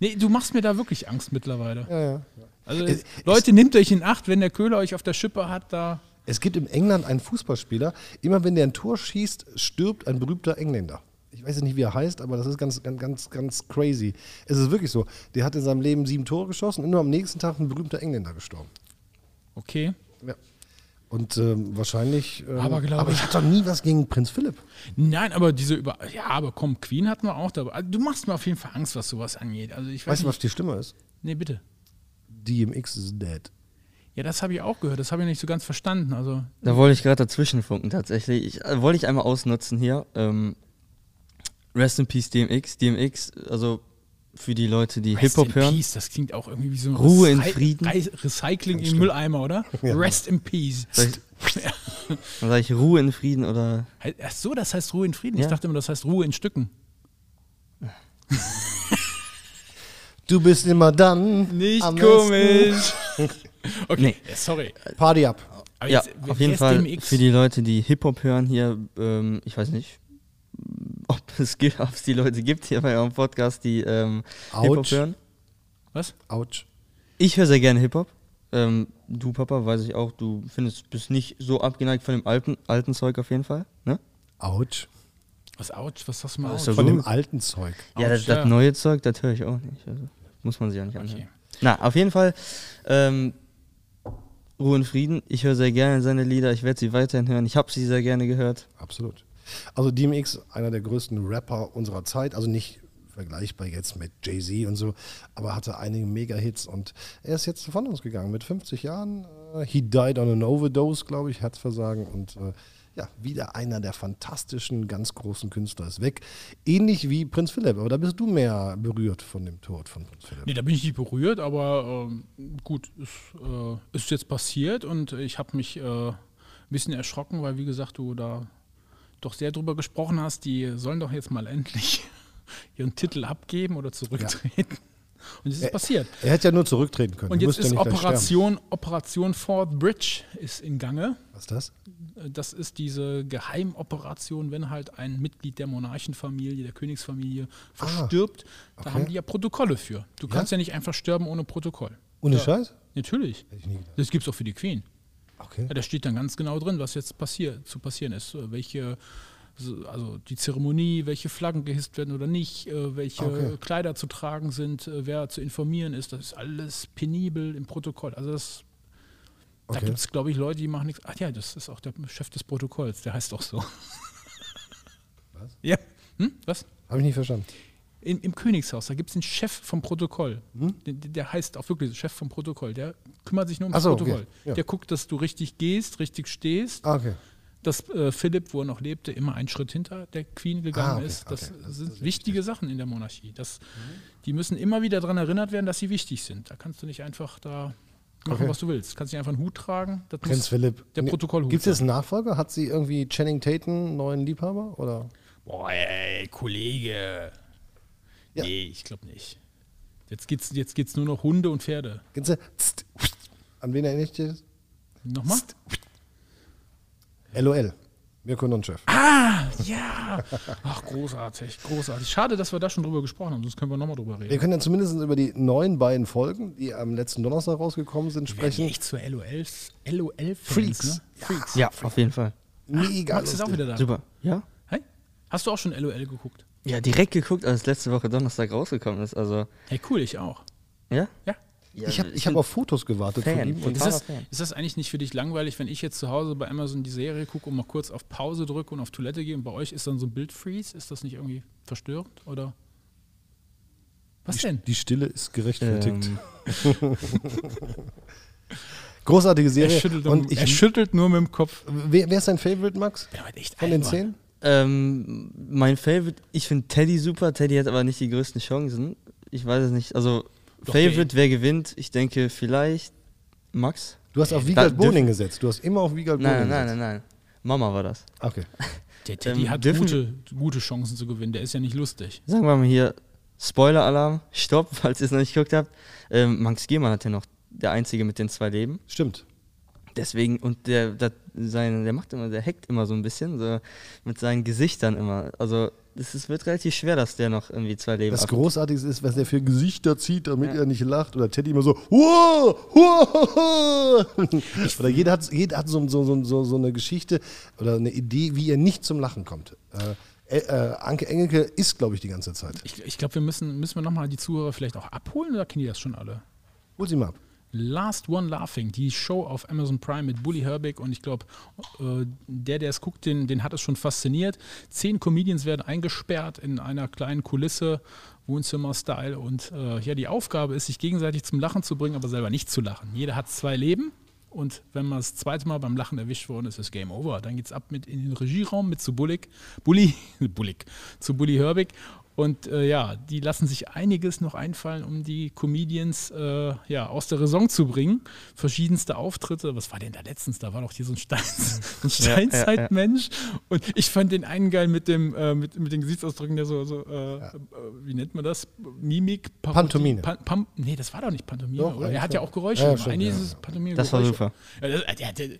Nee, du machst mir da wirklich Angst mittlerweile. Ja, ja. Also Es- Leute, nehmt euch in Acht, wenn der Köhler euch auf der Schippe hat, da. Es gibt in England einen Fußballspieler, immer wenn der ein Tor schießt, stirbt ein berühmter Engländer. Ich weiß nicht, wie er heißt, aber das ist ganz, ganz, ganz, ganz crazy. Es ist wirklich so. Der hat in seinem Leben sieben Tore geschossen und nur am nächsten Tag ein berühmter Engländer gestorben. Okay. Ja. Und ähm, wahrscheinlich. Ähm, Aber aber ich- ich hatte doch nie was gegen Prinz Philipp. Nein, aber diese über. Ja, aber komm, Queen hatten wir auch dabei. Also, du machst mir auf jeden Fall Angst, was sowas angeht. Also ich weiß Weißt du, was die Stimme ist? Nee, bitte. DMX is dead. Ja, das habe ich auch gehört. Das habe ich nicht so ganz verstanden. Also, Da wollte ich gerade dazwischen funken tatsächlich. Ich, äh, wollte ich einmal ausnutzen hier. Ähm, Rest in Peace DMX. DMX, also für die Leute, die Rest Hip-Hop in hören. Peace, das klingt auch irgendwie wie so ein Ruhe in Recy- Frieden. Re Recycling im Mülleimer, oder? (laughs) Rest in Peace. (laughs) Sag ich, dann sage ich Ruhe in Frieden oder. Ach so, das heißt Ruhe in Frieden. Ich Ja. dachte immer, das heißt Ruhe in Stücken. (laughs) Du bist immer dann. Nicht am komisch. okay, Nee. ja, sorry. Party up. Aber Ja, jetzt, wer- auf jeden Fall DMX? für die Leute, die Hip-Hop hören hier, ähm, ich weiß nicht, ob es, gibt, ob es die Leute gibt hier bei eurem Podcast, die ähm, Hip-Hop hören. Was? Autsch. Ich höre sehr gerne Hip-Hop. Ähm, du, Papa, weiß ich auch, du findest, bist nicht so abgeneigt von dem alten, alten Zeug auf jeden Fall, ne? Autsch. Was Autsch? Was sagst du mal? doch Von dem alten Zeug. Ja, das, Autsch, das ja. neue Zeug, das höre ich auch nicht. Also, muss man sich auch nicht anhören. Okay. Na, auf jeden Fall, ähm, Ruhe und Frieden. Ich höre sehr gerne seine Lieder. Ich werde sie weiterhin hören. Ich habe sie sehr gerne gehört. Absolut. Also DMX, einer der größten Rapper unserer Zeit, also nicht vergleichbar jetzt mit Jay-Z und so, aber hatte einige Mega-Hits und er ist jetzt von uns gegangen mit 50 Jahren. Äh, he died on an overdose, glaube ich, Herzversagen und äh, ja, wieder einer der fantastischen, ganz großen Künstler ist weg. Ähnlich wie Prinz Philipp, aber da bist du mehr berührt von dem Tod von Prinz Philipp. Nee, da bin ich nicht berührt, aber ähm, gut, ist, äh, ist jetzt passiert und ich habe mich äh, ein bisschen erschrocken, weil, wie gesagt, du da doch sehr drüber gesprochen hast, die sollen doch jetzt mal endlich (laughs) ihren Titel abgeben oder zurücktreten. Und es ist Ä- passiert. Er hätte ja nur zurücktreten können. Und Er jetzt ist. Operation, Operation Fort Bridge ist in Gange. Was ist das? Das ist diese Geheimoperation, wenn halt ein Mitglied der Monarchenfamilie, der Königsfamilie verstirbt. Da okay. haben die ja Protokolle für. Du kannst ja nicht einfach sterben ohne Protokoll. Ohne Ja. Scheiß? Natürlich. Das gibt es auch für die Queen. Okay. Ja, da steht dann ganz genau drin, was jetzt passiert, zu passieren ist. Welche, also die Zeremonie, welche Flaggen gehisst werden oder nicht, äh, welche Okay. Kleider zu tragen sind, äh, wer zu informieren ist. Das ist alles penibel im Protokoll. Also das, da Okay. gibt es, glaube ich, Leute, die machen nichts. Ach ja, das ist auch der Chef des Protokolls, der heißt auch so. Was? (laughs) Ja. Hm? Was? Habe ich nicht verstanden. In, Im Königshaus, da gibt es einen Chef vom Protokoll. Hm? Der, der heißt auch wirklich Chef vom Protokoll. Der kümmert sich nur um das so, okay. Protokoll. Ja. Der guckt, dass du richtig gehst, richtig stehst. Ah, okay. Dass äh, Philipp, wo er noch lebte, immer einen Schritt hinter der Queen gegangen Ah, okay, ist. Das okay. Das- sind das wichtige Sachen in der Monarchie. Das, Die müssen immer wieder daran erinnert werden, dass sie wichtig sind. Da kannst du nicht einfach da machen, Okay. was du willst. Du kannst nicht einfach einen Hut tragen. Das Prinz Philipp. der Protokollhut Gibt es jetzt einen Nachfolger? Hat sie irgendwie Channing Tatum neuen Liebhaber? Oder? Boah, ey, Kollege. Ja. Nee, ich glaube nicht. Jetzt geht's, jetzt geht's nur noch Hunde und Pferde. Tst, An wen erinnere ich dich jetzt? Nochmal? LOL. Mirko Nonchef. Ah, ja. Ach, großartig, großartig. Schade, dass wir da schon drüber gesprochen haben, sonst können wir nochmal drüber Wir reden. können ja zumindest über die neuen beiden Folgen, die am letzten Donnerstag rausgekommen sind, Wir sprechen. echt zur LOL-Fans, LOL Freaks. Ne? Freaks. Ja, auf jeden Fall. Mega. Max ist auch wieder da. Super. Ja? Hey? Hast du auch schon LOL geguckt? Ja, direkt geguckt, als letzte Woche Donnerstag rausgekommen ist. Also, Hey, cool, ich auch. ja? Ja. Ja Ich habe ich hab auf Fotos gewartet Fan. von ihm. Und Ist das, ist das eigentlich nicht für dich langweilig, wenn ich jetzt zu Hause bei Amazon die Serie gucke und mal kurz auf Pause drücke und auf Toilette gehe und bei euch ist dann so ein Bildfreeze? Ist das nicht irgendwie verstörend? Oder? Was denn? die Stille ist gerechtfertigt. Ähm, (laughs) Großartige Er Serie. schüttelt, Und er ich, schüttelt nur mit dem Kopf. wer, wer ist dein Favorite, Max? Von den zehn? ähm, mein Favorite, ich finde Teddy super. Teddy hat aber nicht die größten Chancen. Ich weiß es nicht. Also, Favorite, wer gewinnt? Ich denke vielleicht Max. Du hast auf Wiegald Boning gesetzt. Du hast immer auf Wiegald Nein, Boning nein, gesetzt. nein, nein. Mama war das. Okay. Der Teddy Ähm, hat gute, gute Chancen zu gewinnen. Der ist ja nicht lustig. Sagen wir mal hier, Spoiler-Alarm, stopp, (laughs) falls ihr es noch nicht geguckt habt. Ähm, Max Giermann hat ja noch der Einzige mit den zwei Leben. Stimmt. Deswegen, und der, der, sein, der macht immer, der hackt immer so ein bisschen, so mit seinen Gesichtern immer. Also, es ist, wird relativ schwer, dass der noch irgendwie zwei Leben Das ab- Großartigste ist, was er für Gesichter zieht, damit Ja. er nicht lacht. Oder Teddy immer so, wow, wow. Oder jeder hat, jeder hat so, so, so, so, so eine Geschichte oder eine Idee, wie er nicht zum Lachen kommt. Äh, äh, Anke Engelke ist, glaube ich, die ganze Zeit. Ich, ich glaube, wir müssen, müssen wir nochmal die Zuhörer vielleicht auch abholen oder kennen die das schon alle? Hol sie mal ab. Last One Laughing, die Show auf Amazon Prime mit Bully Herbig und ich glaube, äh, der, der es guckt, den, den hat es schon fasziniert. Zehn Comedians werden eingesperrt in einer kleinen Kulisse, Wohnzimmer-Style und äh, ja, die Aufgabe ist, sich gegenseitig zum Lachen zu bringen, aber selber nicht zu lachen. Jeder hat zwei Leben und wenn man das zweite Mal beim Lachen erwischt worden ist, ist Game Over. Dann geht es ab mit in den Regieraum mit zu Bullig, Bully, (laughs) Bullig, zu Bully Herbig und äh, ja, die lassen sich einiges noch einfallen, um die Comedians äh, ja, aus der Raison zu bringen. Verschiedenste Auftritte. Was war denn da letztens? Da war doch hier so ein, Stein, (laughs) ein Steinzeitmensch. Und ich fand den einen geil mit dem äh, mit, mit den Gesichtsausdrücken, der so, so äh, äh, wie nennt man das? Mimik? Parodie- Pantomime. Pan, Pam, nee, das war doch nicht Pantomime. Doch, oder? Er hat ja auch Geräusche Ja, stimmt, Eigentlich ist es Pantomime. Das war Geräusche. super. Ja, das, der, der,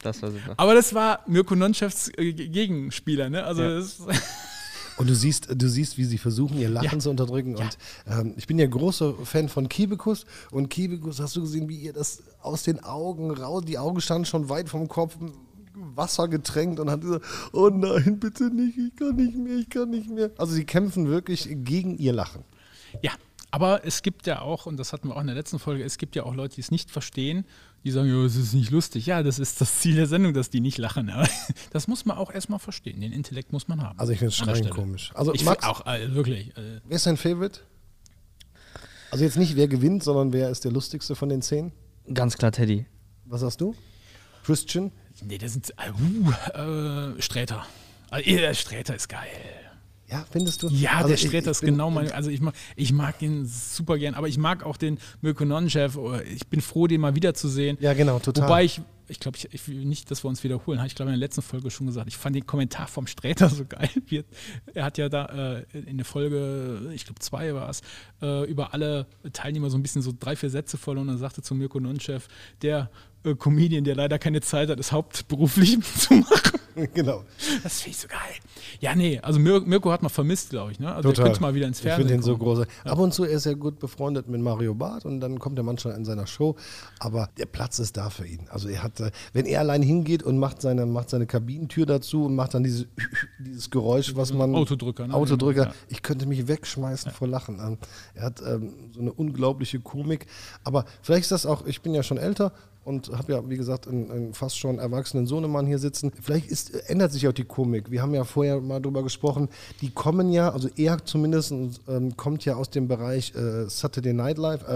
Das war super. aber das war Mirko Nonchefs äh, Gegenspieler, ne? Also Ja. das, (laughs) Und du siehst, du siehst, wie sie versuchen, ihr Lachen Ja. zu unterdrücken. Und ähm, ich bin ja großer Fan von Kiebekus. Und Kiebekus, hast du gesehen, wie ihr das aus den Augen raus, die Augen standen schon weit vom Kopf, Wasser getränkt und hat gesagt, oh nein, bitte nicht, ich kann nicht mehr, ich kann nicht mehr. Also sie kämpfen wirklich gegen ihr Lachen. Ja, aber es gibt ja auch, und das hatten wir auch in der letzten Folge, es gibt ja auch Leute, die es nicht verstehen, die sagen, ja, es ist nicht lustig. Ja, das ist das Ziel der Sendung, dass die nicht lachen. Aber (laughs) das muss man auch erstmal verstehen. Den Intellekt muss man haben. Also ich finde es Stelle. komisch. Also ich Max, auch, äh, wirklich. Äh, wer ist dein Favorite? Also jetzt nicht, wer gewinnt, sondern wer ist der lustigste von den zehn? Ganz klar Teddy. Was sagst du? Christian? nee, das sind, äh, uh, äh, Sträter. Also, äh, Sträter ist geil. Ja, findest du? Ja, Also der Sträter ist genau mein. Also ich mag, ich mag ihn super gern, aber ich mag auch den Mirko Nonchef. Ich bin froh, den mal wiederzusehen. Ja, genau, total. Wobei ich, ich glaube, ich, ich will nicht, dass wir uns wiederholen, habe ich glaube in der letzten Folge schon gesagt. Ich fand den Kommentar vom Sträter (laughs) so geil. Er hat ja da äh, in der Folge, ich glaube zwei war es, äh, über alle Teilnehmer so ein bisschen so drei, vier Sätze voll und er sagte zu Mirko Nonchef, der äh, Comedian, der leider keine Zeit hat, es hauptberuflich (laughs) zu machen. genau. Das finde ich so geil. Ja, nee, also Mir Mirko hat man vermisst, glaube ich. Ne? Also Total. könnte mal wieder ins Ich Fernsehen finde ihn so groß. Ab und zu ist er gut befreundet mit Mario Barth und dann kommt er manchmal in seiner Show. Aber der Platz ist da für ihn. Also er hat, äh, wenn er allein hingeht und macht seine, macht seine Kabinentür dazu und macht dann dieses, (laughs) dieses Geräusch, was man. Autodrücker, ne? Autodrücker. Ja. Ich könnte mich wegschmeißen vor Lachen. Ähm, Er hat ähm, so eine unglaubliche Komik. Aber vielleicht ist das auch, ich bin ja schon älter und habe ja, wie gesagt, einen, einen fast schon erwachsenen Sohnemann hier sitzen. Vielleicht ist, ändert sich auch die Komik. Wir haben ja vorher mal drüber gesprochen. Die kommen ja, also er zumindest ähm, kommt ja aus dem Bereich äh, Saturday Night Live, äh,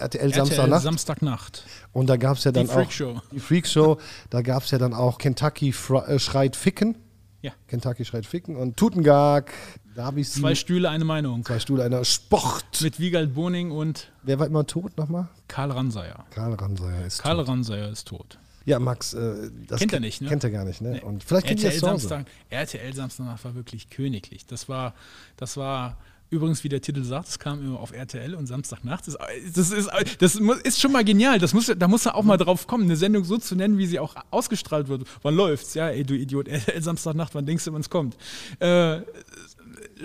RTL, RTL Samstagnacht. Samstagnacht. und da gab es ja dann Die auch Freakshow. die Freakshow. Da gab es ja dann auch Kentucky Fri- äh, schreit Ficken. Ja. Kentucky schreit Ficken und Tutengag. Da habe ich. Zwei Stühle, eine Meinung. Zwei Stühle, einer Sport. Mit Wiegald Boning und Wer war immer tot nochmal? Karl Ranseier. Karl Ranseier ist Karl tot. Ranseier ist tot. Ja, Max, äh, das Kennt er nicht, ne? Kennt er gar nicht, ne? Nee. Und vielleicht kennt ihr RTL Hause. Samstag, RTL Samstagnacht war wirklich königlich. Das war, das war übrigens, wie der Titel sagt, es kam immer auf RTL und Samstagnacht. Das, das, ist, das ist schon mal genial. Das muss, da muss er auch mal drauf kommen, eine Sendung so zu nennen, wie sie auch ausgestrahlt wird. Wann läuft's? Ja, ey, du Idiot. RTL Samstagnacht, wann denkst du, wann's kommt? Äh,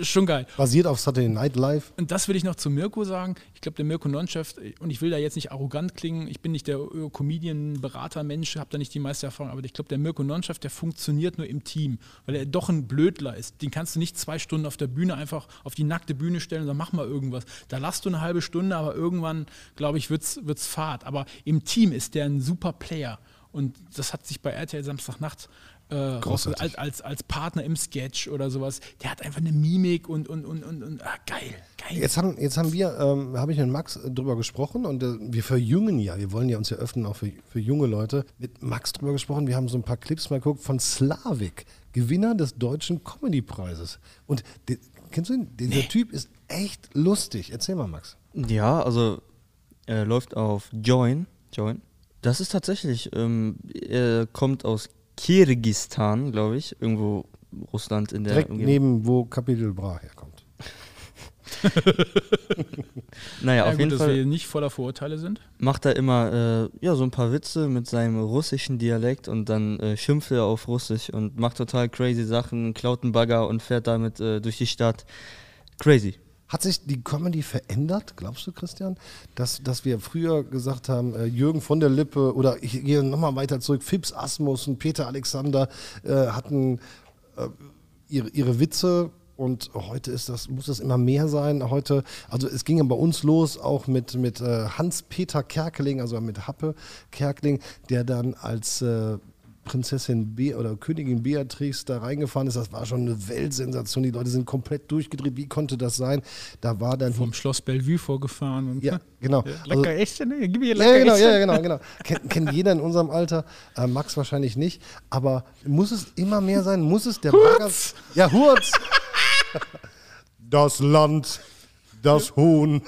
schon geil. Basiert auf Saturday Night Live. Und das will ich noch zu Mirko sagen. Ich glaube, der Mirko Nonchef, und ich will da jetzt nicht arrogant klingen, ich bin nicht der Comedian-Berater-Mensch, habe da nicht die meiste Erfahrung, aber ich glaube, der Mirko Nonchef, der funktioniert nur im Team, weil er doch ein Blödler ist. Den kannst du nicht zwei Stunden auf der Bühne einfach auf die nackte Bühne stellen und sagen, mach mal irgendwas. Da lass du eine halbe Stunde, aber irgendwann, glaube ich, wird's, wird's Fahrt. Aber im Team ist der ein super Player. Und das hat sich bei RTL Samstagnacht äh, als, als, als Partner im Sketch oder sowas. Der hat einfach eine Mimik und, und, und, und, und ah, geil, geil. Jetzt haben, jetzt haben wir, ähm, habe ich mit Max äh, drüber gesprochen und äh, wir verjüngen ja, wir wollen ja uns ja öffnen auch für, für junge Leute. Mit Max drüber gesprochen, wir haben so ein paar Clips mal geguckt von Slavik, Gewinner des Deutschen Comedy-Preises. Und de, kennst du ihn? Dieser Typ ist echt lustig. Erzähl mal, Max. Ja, also er läuft auf Join. Join. Das ist tatsächlich, ähm, er kommt aus Kirgistan, glaube ich, irgendwo Russland in der Direkt Umgebung. neben, wo Kapitel Bra herkommt. (laughs) Naja, Ja, auf gut, jeden dass Fall wir nicht voller Vorurteile sind. macht er immer äh, ja, so ein paar Witze mit seinem russischen Dialekt und dann äh, schimpft er auf Russisch und macht total crazy Sachen, klaut einen Bagger und fährt damit äh, durch die Stadt. Crazy. Hat sich die Comedy verändert, glaubst du, Christian? Dass, dass wir früher gesagt haben, äh, Jürgen von der Lippe oder ich gehe nochmal weiter zurück, Fips Asmus und Peter Alexander äh, hatten äh, ihre, ihre Witze und heute ist das, muss das immer mehr sein. Heute, also es ging ja bei uns los, auch mit, mit äh, Hans-Peter Kerkeling, also mit Happe Kerkeling, der dann als äh, Prinzessin Be oder Königin Beatrix da reingefahren ist. Das war schon eine Weltsensation. Die Leute sind komplett durchgedreht. Wie konnte das sein? Da war dann Vom Schloss Bellevue vorgefahren. Und, ja, genau. Ja, Also- lecker Essen, ne? Gib mir ja, lecker genau, Essen. ja, genau, genau. (laughs) Kennt, kennt jeder in unserem Alter, äh, Max wahrscheinlich nicht. Aber muss es immer mehr sein? Muss es der Bagger? Ja, Hurz! Das Land, das Huhn.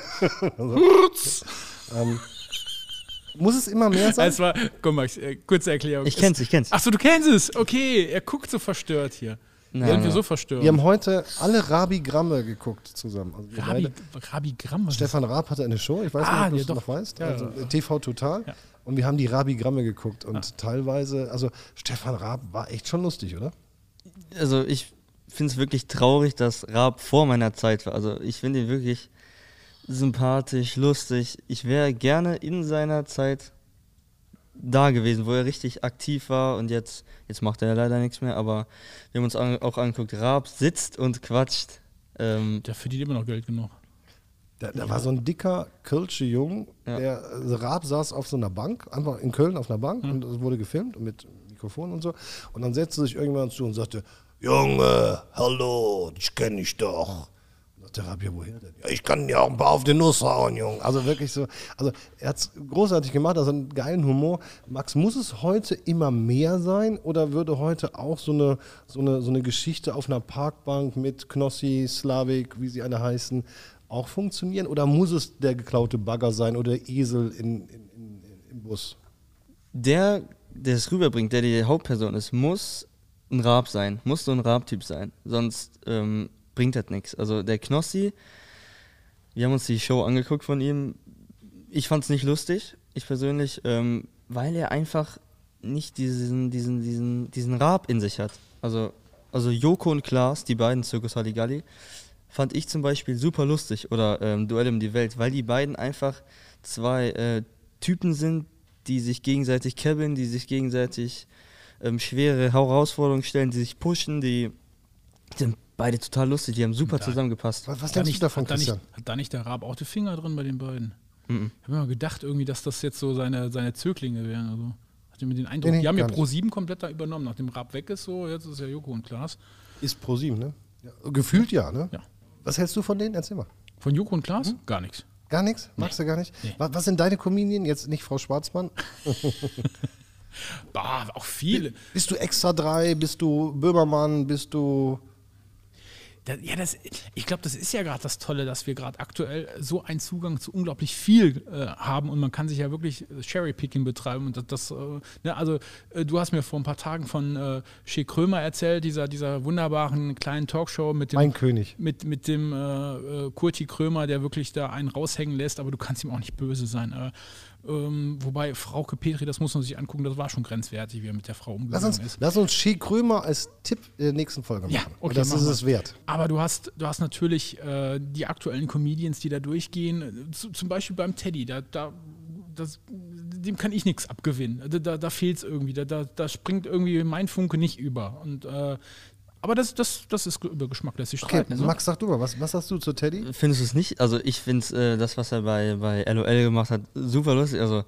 Hurz! ähm, muss es immer mehr sein? Es war, komm Max, äh, kurze Erklärung. Ich kenn's, ich kenn's. Achso, du kennst es. Okay, er guckt so verstört hier. Nein, Irgendwie nein. so verstört. Wir haben heute alle Rabi-Gramme geguckt zusammen. Also wir Rabi. Rabi Stefan Raab hatte eine Show, ich weiß Ah, nicht, ob du ja, es doch. noch weißt, Ja, also ja. äh, TV Total. Ja. Und wir haben die Rabi-Gramme geguckt und teilweise, also Stefan Raab war echt schon lustig, oder? Also ich finde es wirklich traurig, dass Raab vor meiner Zeit war. Also ich finde ihn wirklich sympathisch, lustig. Ich wäre gerne in seiner Zeit da gewesen, wo er richtig aktiv war und jetzt, jetzt macht er ja leider nichts mehr, aber wir haben uns an, auch angeguckt, Raab sitzt und quatscht. Ähm, Der verdient immer noch Geld genug. Da, da war so ein dicker Kölsche Jung, Ja. der also Raab saß auf so einer Bank, einfach in Köln auf einer Bank und es wurde gefilmt mit Mikrofon und so. Und dann setzte sich irgendjemand zu und sagte, Junge, hallo, dich kenne ich doch. Ja, woher denn? Ja, ich kann dir auch ein paar auf die Nuss hauen, Junge. Also wirklich so, also er hat es großartig gemacht, also einen geilen Humor. Max, muss es heute immer mehr sein oder würde heute auch so eine, so eine, so eine Geschichte auf einer Parkbank mit Knossi, Slavik, wie sie alle heißen, auch funktionieren? Oder muss es der geklaute Bagger sein oder der Esel in, in, in, im Bus? der, der es rüberbringt, der die Hauptperson ist, muss ein Raab sein, muss so ein Raab-Typ sein. Sonst ähm, bringt das nichts. Also der Knossi, wir haben uns die Show angeguckt von ihm. Ich fand es nicht lustig, ich persönlich, ähm, weil er einfach nicht diesen, diesen, diesen, diesen Raab in sich hat. Also, also Joko und Klaas, die beiden Zirkus Halligalli, fand ich zum Beispiel super lustig oder ähm, Duell um die Welt, weil die beiden einfach zwei äh, Typen sind, die sich gegenseitig kebbeln, die sich gegenseitig ähm, schwere Herausforderungen stellen, die sich pushen, die sind beide total lustig, die haben super zusammengepasst. Was, was Hat da denkst du nicht, davon, hat, da nicht, Christian? hat da nicht der Raab auch die Finger drin bei den beiden? Mhm. Ich habe immer gedacht, irgendwie, dass das jetzt so seine, seine Zöglinge wären. Also, hatte mir den Eindruck, Nee, nee, die haben ja gar Pro 7 komplett da übernommen. Nachdem Raab weg ist, so, jetzt ist ja Joko und Klaas. Ist pro sieben, ne? Ja, gefühlt ja, ne? Ja. Was hältst du von denen? Erzähl mal. Von Joko und Klaas? Gar nichts. Gar nichts? Magst du gar nicht? Nee. Was, was sind deine Comedien? Jetzt nicht Frau Schwarzmann. (laughs) Bah, auch viele. Bist du Extra 3? Bist du Böhmermann? Bist du. Da, ja, das, ich glaube, das ist ja gerade das Tolle, dass wir gerade aktuell so einen Zugang zu unglaublich viel äh, haben und man kann sich ja wirklich äh, Cherry-Picking betreiben. Und das, das äh, ne, also äh, du hast mir vor ein paar Tagen von äh, Shea Krömer erzählt, dieser, dieser wunderbaren kleinen Talkshow mit dem, Mein König. mit, mit dem äh, äh, Kurti Krömer, der wirklich da einen raushängen lässt, aber du kannst ihm auch nicht böse sein. Äh, ähm, wobei Frauke Petri, das muss man sich angucken, das war schon grenzwertig, wie er mit der Frau Lass umgegangen uns, ist. lass uns Shea Krömer als Tipp in der nächsten Folge machen. Ja, okay, das ist wir. es wert. Aber du hast, du hast natürlich äh, die aktuellen Comedians, die da durchgehen. Z zum Beispiel beim Teddy, da, da, das, dem kann ich nichts abgewinnen. Da, da, da fehlt es irgendwie. Da, da, da springt irgendwie mein Funke nicht über. Und, äh, aber das, das, das ist über Geschmack, lässt sich Okay, streiten. ne? Max, sag du mal, was, was hast du zu Teddy? Findest du es nicht? Also ich finde äh, das, was er bei, bei LOL gemacht hat, super lustig. Also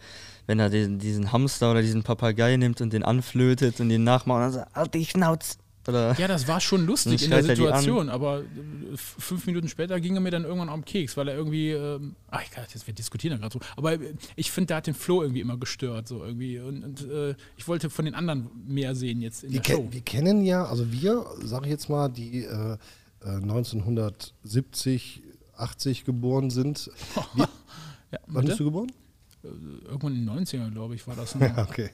wenn er den, diesen Hamster oder diesen Papagei nimmt und den anflötet und den nachmacht und dann sagt, halt die Schnauz. Oder Ja, das war schon lustig in der er. Situation, aber äh, fünf Minuten später ging er mir dann irgendwann am Keks, weil er irgendwie, ähm, ach, ich kann, jetzt, wir diskutieren ja gerade so, aber äh, ich finde, der hat den Flow irgendwie immer gestört, so irgendwie. Und, und äh, ich wollte von den anderen mehr sehen jetzt in Wir, der Show. wir kennen ja, also wir, sage ich jetzt mal, die äh, äh, 1970, 80 geboren sind. (laughs) Wir, Ja, wann bist du geboren? Irgendwann in den 90ern, glaube ich, war das. (laughs) Okay.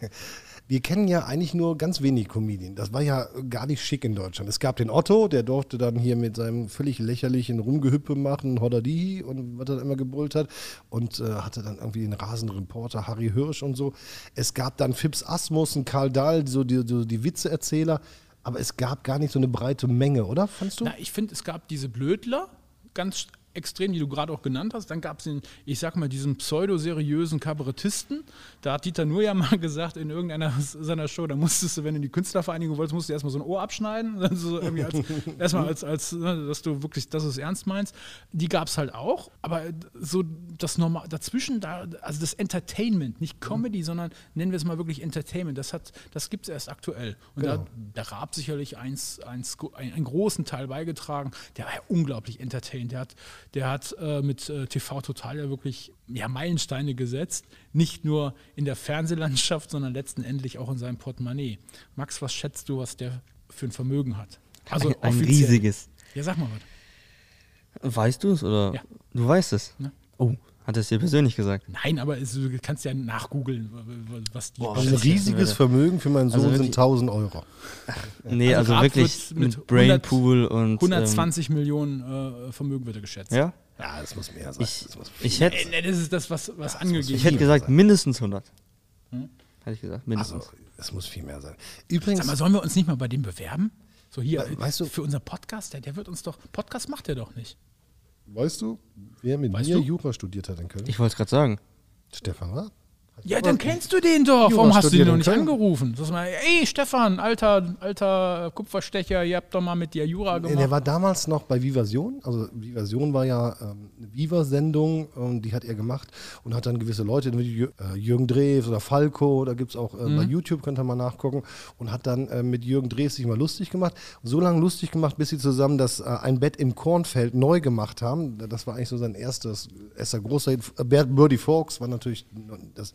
Wir kennen ja eigentlich nur ganz wenig Comedien. Das war ja gar nicht schick in Deutschland. Es gab den Otto, der durfte dann hier mit seinem völlig lächerlichen Rumgehüppe machen, Hoddadi und was er immer gebrüllt hat. Und äh, hatte dann irgendwie den Rasenreporter Harry Hirsch und so. Es gab dann Fips Asmussen, Karl Dahl, so die, so die Witzeerzähler. Aber es gab gar nicht so eine breite Menge, oder? Fandst du? Na, ich finde, es gab diese Blödler, ganz extrem, die du gerade auch genannt hast. Dann gab es den, ich sag mal, diesen pseudo-seriösen Kabarettisten. Da hat Dieter nur ja mal (laughs) gesagt in irgendeiner seiner Show, da musstest du, wenn du in die Künstlervereinigung wolltest, musst du erstmal so ein Ohr abschneiden. Dann (laughs) so als, erstmal als, als, ne, dass du wirklich, dass du es ernst meinst. Die gab es halt auch. Aber so das normal, dazwischen, da, also das Entertainment, nicht Comedy, sondern nennen wir es mal wirklich Entertainment, das, hat, das gibt es erst aktuell. Und da Genau. hat der Raab sicherlich eins, eins, einen, einen großen Teil beigetragen. Der war ja unglaublich entertained. Der hat, der hat äh, mit äh, TV Total ja wirklich ja, Meilensteine gesetzt. Nicht nur in der Fernsehlandschaft, sondern letztendlich auch in seinem Portemonnaie. Max, was schätzt du, was der für ein Vermögen hat? Also ein, ein riesiges. Ja, sag mal was. Weißt du es oder? Ja. Du weißt es. Ja. Oh, hat er es dir persönlich gesagt? Nein, aber es, du kannst ja nachgoogeln, was die. Boah, Also ein riesiges. Vermögen für meinen Sohn Also sind wirklich- 1000 Euro. Nee, Also also, wirklich mit Brainpool und. 120 Millionen äh, Vermögen wird er geschätzt. Ähm, ja? Ja, das muss mehr sein. Ich, das muss ich hätte nee, das ist das, was, was angegeben ich hätte gesagt, mindestens 100. Hm? Hätte ich gesagt, mindestens. also, es muss viel mehr sein. Übrigens, Sag mal, sollen wir uns nicht mal bei dem bewerben? So hier, We- weißt du- für unseren Podcast, der, der wird uns doch, Podcast macht er doch nicht. Weißt du, wer mit Weißt mir du? Jura studiert hat in Köln? Ich wollte es gerade sagen. Stefan Raab. Ja, dann kennst du den doch. Jura Warum hast du den noch nicht angerufen? Sag mal, ey Stefan, alter, alter Kupferstecher, ihr habt doch mal mit dir Jura Nee, gemacht. Der war damals noch bei Vivasion. Also Vivasion war ja ähm, eine Viva-Sendung, ähm, die hat er gemacht und hat dann gewisse Leute, wie äh, Jürgen Drews oder Falco, da gibt es auch äh, Mhm. bei YouTube, könnt ihr mal nachgucken, und hat dann äh, mit Jürgen Drews sich mal lustig gemacht. So lange lustig gemacht, bis sie zusammen das äh, Ein Bett im Kornfeld neu gemacht haben. Das war eigentlich so sein erstes, erster großer Hit. Äh, Bert Birdie Folks war natürlich das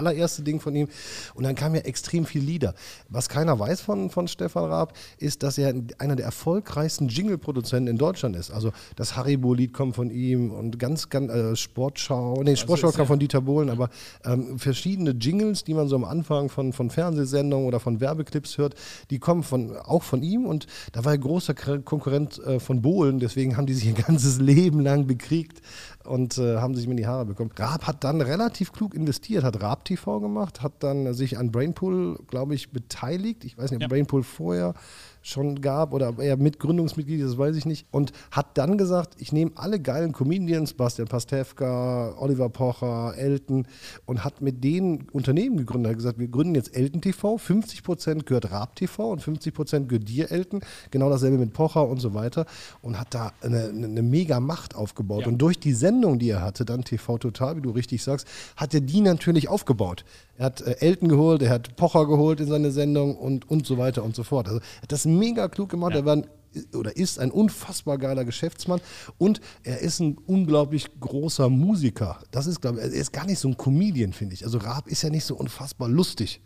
allererste Ding von ihm. Und dann kamen ja extrem viele Lieder. Was keiner weiß von, von Stefan Raab, ist, dass er einer der erfolgreichsten Jingle-Produzenten in Deutschland ist. Also das Haribo-Lied kommt von ihm und ganz, ganz äh, Sportschau, nee, Sportschau ist kam von Dieter Bohlen, aber ähm, verschiedene Jingles, die man so am Anfang von, von Fernsehsendungen oder von Werbeclips hört, die kommen von, auch von ihm und da war er großer Konkurrent äh, von Bohlen, deswegen haben die sich ihr ganzes (laughs) Leben lang bekriegt und äh, haben sich mit in die Haare bekommen. Raab hat dann relativ klug investiert, hat Raab TV gemacht, hat dann sich an Brainpool, glaube ich, beteiligt. Ich weiß nicht, ob Ja. Brainpool vorher schon gab oder ob er Mitgründungsmitglied das weiß ich nicht. Und hat dann gesagt, ich nehme alle geilen Comedians, Bastian Pastewka, Oliver Pocher, Elton und hat mit denen Unternehmen gegründet. Hat gesagt, wir gründen jetzt Elton TV, 50% gehört Raab TV und 50% gehört dir Elton. Genau dasselbe mit Pocher und so weiter. Und hat da eine, eine, eine mega Macht aufgebaut. Ja. Und durch die Sendung, die er hatte, dann TV Total, wie du richtig sagst, hat er die natürlich aufgebaut. Er hat äh, Elton geholt, er hat Pocher geholt in seine Sendung und, und so weiter und so fort. Also er hat das mega klug gemacht. Er war ein, oder ist ein unfassbar geiler Geschäftsmann und er ist ein unglaublich großer Musiker. Das ist, glaube ich, er ist gar nicht so ein Comedian, finde ich. Also Raab ist ja nicht so unfassbar lustig.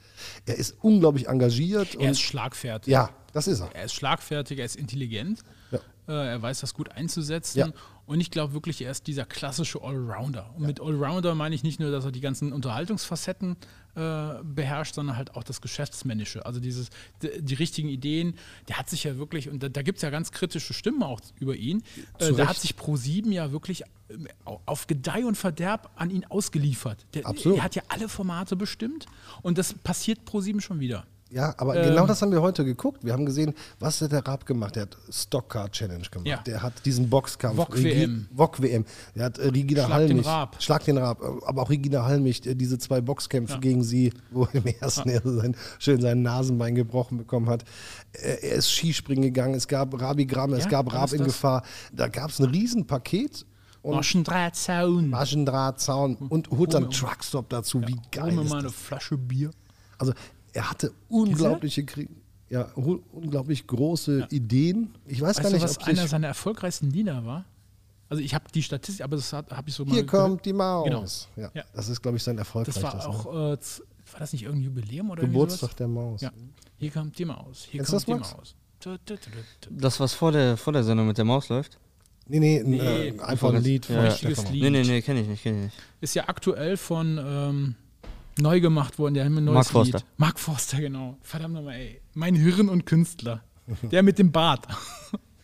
Er ist unglaublich engagiert. er und, ist schlagfertig. ja, das ist er. Er ist schlagfertig, er ist intelligent. Ja. Äh, er weiß das gut einzusetzen. Ja. Und ich glaube wirklich, er ist dieser klassische Allrounder. Und mit Allrounder meine ich nicht nur, dass er die ganzen Unterhaltungsfacetten äh, beherrscht, sondern halt auch das Geschäftsmännische. Also dieses, die, die richtigen Ideen. Der hat sich ja wirklich, und da, da gibt es ja ganz kritische Stimmen auch über ihn. Äh, da hat sich Pro7 ja wirklich ähm, au- auf Gedeih und Verderb an ihn ausgeliefert. Der, Absolut. er hat ja alle Formate bestimmt und das passiert Pro7 schon wieder. Ja, aber Ähm, genau das haben wir heute geguckt. Wir haben gesehen, was hat der Raab gemacht? Der hat Stockcar Challenge gemacht. Ja. Der hat diesen Boxkampf. Wok WM. Wok WM. Der hat äh, Regina Schlag den Hallmich. Raab. Schlag den Raab. Aber auch Regina Hallmich, äh, diese zwei Boxkämpfe gegen sie, wo im ersten er sein, schön sein Nasenbein gebrochen bekommen hat. Äh, Er ist Skispringen gegangen. Es gab Rabi Gram, es Ja, gab Raab in. Gefahr. Da gab es ein Riesenpaket. Und Maschendrahtzaun. Maschendrahtzaun und holt dann Truckstop dazu. Wie geil ist mal eine? Flasche Bier. Also er hatte unglaubliche, Krie- ja, unglaublich große Ideen. Ich weiß Weißt gar du, nicht, was ob einer seiner erfolgreichsten Lieder war? Also ich habe die Statistik, aber das habe ich so mal hier gehört. kommt die Maus. Genau. Ja, Ja. Das ist, glaube ich, sein Das erfolgreichstes. war ne? auch, äh, z- war das nicht irgendein Jubiläum oder irgendwie Geburtstag sowas? der Maus. Ja. Hier kommt die Maus. Hier Kennst kommt du die das, Max? Maus. Tu, tu. Das, was vor der, vor der Sendung mit der Maus läuft? Nee, nee, ein, Nee. äh, einfach ein Lied Ja, ja. Richtiges. Lied. Nee, nee, nee, kenne ich nicht, kenne ich nicht. Ist ja aktuell von ähm, neu gemacht worden. Der hat ein neues Mark Forster. Lied. Mark Forster, genau. Verdammt nochmal, ey. Mein Hirn und Künstler. Der mit dem Bart.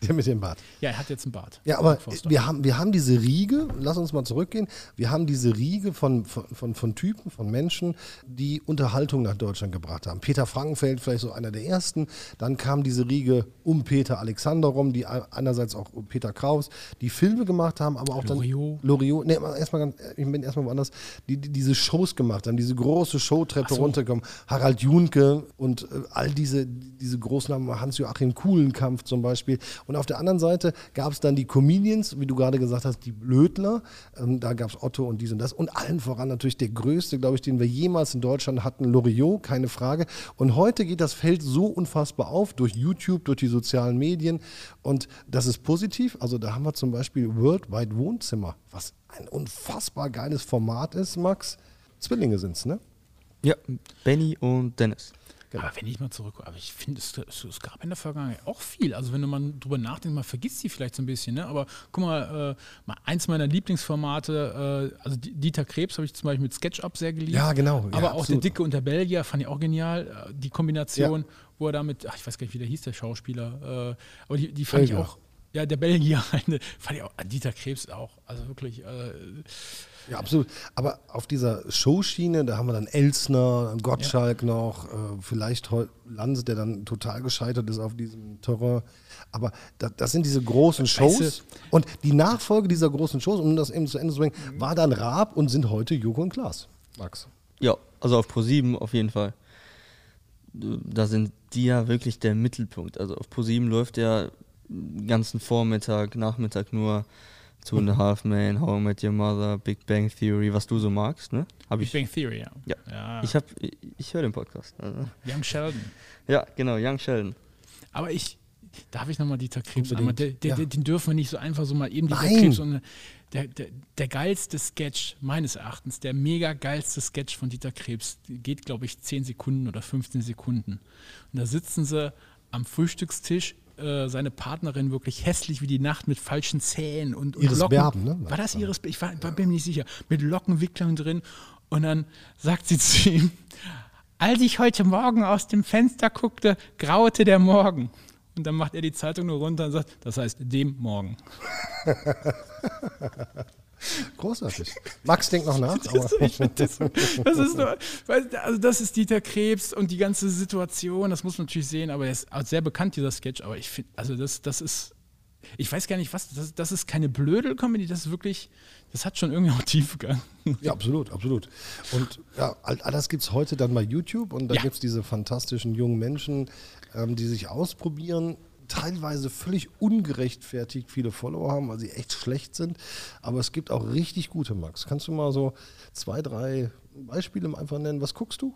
(laughs) Der mit dem Bart. Ja, er hat jetzt einen Bart. Ja, aber wir haben, wir haben diese Riege, lass uns mal zurückgehen, wir haben diese Riege von, von, von, von Typen, von Menschen, die Unterhaltung nach Deutschland gebracht haben. Peter Frankenfeld, vielleicht so einer der ersten. Dann kam diese Riege um Peter Alexander rum, die einerseits auch um Peter Kraus, die Filme gemacht haben, aber auch Loriot. dann. Loriot. Nee, erstmal ganz, ich bin erstmal woanders, die, die diese Shows gemacht haben, diese große Showtreppe runtergekommen. Harald Junke und äh, all diese, diese großen Namen, Hans-Joachim Kuhlenkampf zum Beispiel. Und auf der anderen Seite gab es dann die Comedians, wie du gerade gesagt hast, die Blödler. Ähm, da gab es Otto und dies und das. Und allen voran natürlich der größte, glaube ich, den wir jemals in Deutschland hatten, Loriot, keine Frage. Und heute geht das Feld so unfassbar auf durch YouTube, durch die sozialen Medien. Und das ist positiv. Also da haben wir zum Beispiel Worldwide Wohnzimmer, was ein unfassbar geiles Format ist, Max. Zwillinge sind es, ne? Ja, Benny und Dennis. Genau. Aber wenn ich mal zurück, aber ich finde, es, es, gab in der Vergangenheit auch viel. Also wenn du mal drüber nachdenkst, man vergisst die vielleicht so ein bisschen. Ne? Aber guck mal, äh, mal eins meiner Lieblingsformate, äh, also Die- Dieter Krebs habe ich zum Beispiel mit SketchUp sehr geliebt. Ja, genau. Ja, aber auch absolut. der Dicke und der Belgier fand ich auch genial. Äh, Die Kombination, wo er damit, ach, ich weiß gar nicht, wie der hieß, der Schauspieler. Äh, aber die, die fand ich Belgier. auch. Ja, der Belgier, (laughs) fand ich auch, Dieter Krebs auch, also wirklich, äh, Ja, absolut. Aber auf dieser Showschiene, da haben wir dann Elsner, Gottschalk noch, äh, vielleicht Lanz, der dann total gescheitert ist auf diesem Terrain. Aber da, das sind diese großen Shows. Weißt und die Nachfolge dieser großen Shows, um das eben zu Ende zu bringen, war dann Raab und sind heute Joko und Klaas. Max. Ja, also auf Pro7 auf jeden Fall. Da sind die ja wirklich der Mittelpunkt. Also auf Pro7 läuft ja den ganzen Vormittag, Nachmittag nur Two and a Half Men, How I Met Your Mother, Big Bang Theory, was du so magst, ne? Hab Big ich. Bang Theory, ja. Ja. ja. Ich hab, ich, ich höre den Podcast. Also. Young Sheldon. Ja, genau, Young Sheldon. Aber ich, darf ich nochmal Dieter Krebs einmal, der, ja. den dürfen wir nicht so einfach so mal eben Dieter Nein. Krebs, sondern der, der, der geilste Sketch meines Erachtens, der mega geilste Sketch von Dieter Krebs, geht glaube ich 10 Sekunden oder 15 Sekunden. Und da sitzen sie am Frühstückstisch, äh, seine Partnerin wirklich hässlich wie die Nacht mit falschen Zähnen und, und Iris Locken. Berben, ne? War das Iris? Ich war, war, bin mir nicht sicher. Mit Lockenwicklern drin. Und dann sagt sie (laughs) zu ihm, als ich heute Morgen aus dem Fenster guckte, graute der Morgen. Und dann macht er die Zeitung nur runter und sagt, das heißt dem Morgen. (laughs) Großartig. Max denkt noch nach. (laughs) Das, das, ist nur, also das ist Dieter Krebs und die ganze Situation, das muss man natürlich sehen, aber er ist auch sehr bekannt, dieser Sketch, aber ich finde, also das, das ist, ich weiß gar nicht was, das, das ist keine Blödel-Comedy, das ist wirklich, das hat schon irgendwie auch Tiefgang. Ja, absolut, absolut. Und ja, all, all das gibt es heute dann bei YouTube und da Ja. gibt es diese fantastischen jungen Menschen, ähm, die sich ausprobieren, teilweise völlig ungerechtfertigt viele Follower haben, weil sie echt schlecht sind. Aber es gibt auch richtig gute, Max. Kannst du mal so zwei, drei Beispiele einfach nennen? Was guckst du?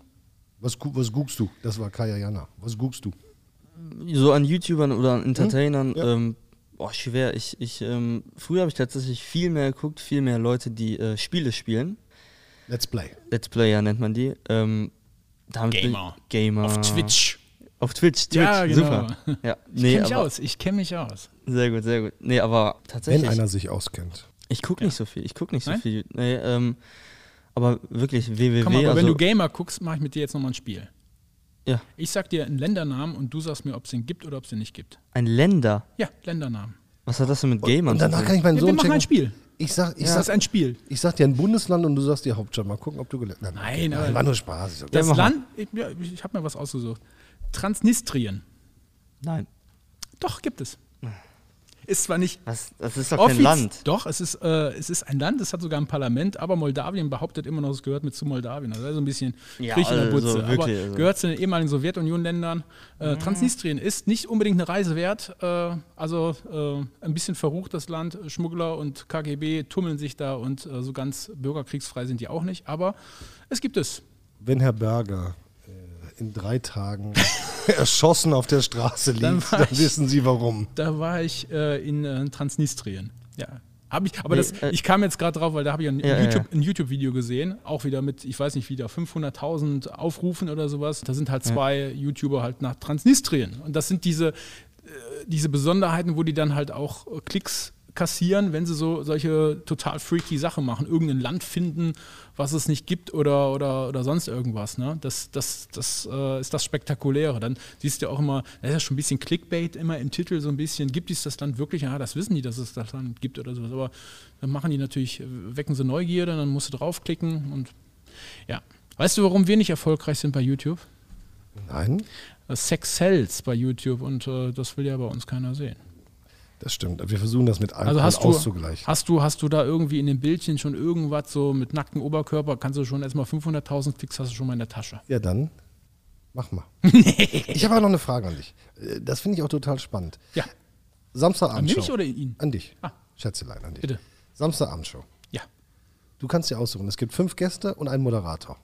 Was, was guckst du? Das war Kaya Jana. Was guckst du? So an YouTubern oder an Entertainern, Ja. ähm, boah, schwer. Ich, ich, ähm, früher habe ich tatsächlich viel mehr geguckt, viel mehr Leute, die äh, Spiele spielen. Let's Play. Let's Player nennt man die. Ähm, Gamer. Gamer. Auf Twitch. Auf Twitch, Twitch, Ja, genau. super. Ja, Ich nee, kenne mich aus, ich kenne mich aus. Sehr gut, sehr gut. Nee, aber Wenn tatsächlich, einer sich auskennt. ich gucke nicht so viel. Ich gucke nicht so Nein? viel. Nee, ähm, aber wirklich www. Komm, aber also, wenn du Gamer guckst, mache ich mit dir jetzt nochmal ein Spiel. ja, Ich sag dir einen Ländernamen und du sagst mir, ob es den gibt oder ob es den nicht gibt. ein Länder. Ja, Ländernamen. Was hat das denn mit Gamern Und zu danach tun? kann ich meinen Ja, Sohn wir machen checken. ein Spiel. Ich sag, ich, Das sag, ist ein Spiel. ich sag dir ein Bundesland und du sagst die Hauptstadt. Mal gucken, ob du gelernt hast. Nein, aber- war nur Spaß. Ich Das mal. Land, ich, ja, ich habe mir was ausgesucht. Transnistrien. Nein. Doch, gibt es. Ist zwar nicht Was, das ist doch kein Land. Doch, es ist, äh, es ist ein Land, es hat sogar ein Parlament, aber Moldawien behauptet immer noch, es gehört mit zu Moldawien. Also so ein bisschen Ja, Krieg in der also Butze. wirklich, also. gehört zu den ehemaligen Sowjetunion-Ländern. Äh, Transnistrien ist nicht unbedingt eine Reise wert. Äh, also äh, ein bisschen verrucht das Land. Schmuggler und KGB tummeln sich da und äh, so ganz bürgerkriegsfrei sind die auch nicht. Aber es gibt es. wenn Herr Berger in drei Tagen (laughs) erschossen auf der Straße liegt, Dann dann, ich- wissen Sie warum. Da war ich äh, in äh, Transnistrien. Ja. Hab ich, aber Nee, das, äh, ich kam jetzt gerade drauf, weil da habe ich ein, Ja, ja, YouTube, ja. ein YouTube-Video gesehen, auch wieder mit, ich weiß nicht, wieder 500.000 Aufrufen oder sowas. Da sind halt zwei YouTuber halt nach Transnistrien. Und das sind diese, äh, diese Besonderheiten, wo die dann halt auch äh, Klicks kassieren, wenn sie so solche total freaky Sachen machen, irgendein Land finden, was es nicht gibt oder, oder, oder sonst irgendwas. Ne? Das, das, das äh, ist das Spektakuläre. Dann siehst du auch immer, das ist ja schon ein bisschen Clickbait immer im Titel, so ein bisschen, gibt es das Land wirklich? Ja, das wissen die, dass es das Land gibt oder sowas. Aber dann machen die natürlich, wecken sie Neugierde, dann musst du draufklicken und ja. Weißt du, warum wir nicht erfolgreich sind bei YouTube? Nein, Sex sells bei YouTube und äh, das will ja bei uns keiner sehen. Das stimmt. Wir versuchen das mit Alkohol Also hast du, auszugleichen. hast du hast du da irgendwie in dem Bildchen schon irgendwas so mit nacktem Oberkörper, kannst du schon erstmal 500.000 Klicks hast du schon mal in der Tasche. Ja, dann mach mal. (laughs) ich habe aber noch eine Frage an dich. Äh, Das finde ich auch total spannend. Ja, an Samstagabendshow. mich oder ihn? An dich. Ah. Schätzelein, an dich. Bitte. Samstagabendshow. Ja. Du kannst dir aussuchen. Es gibt fünf Gäste und einen Moderator.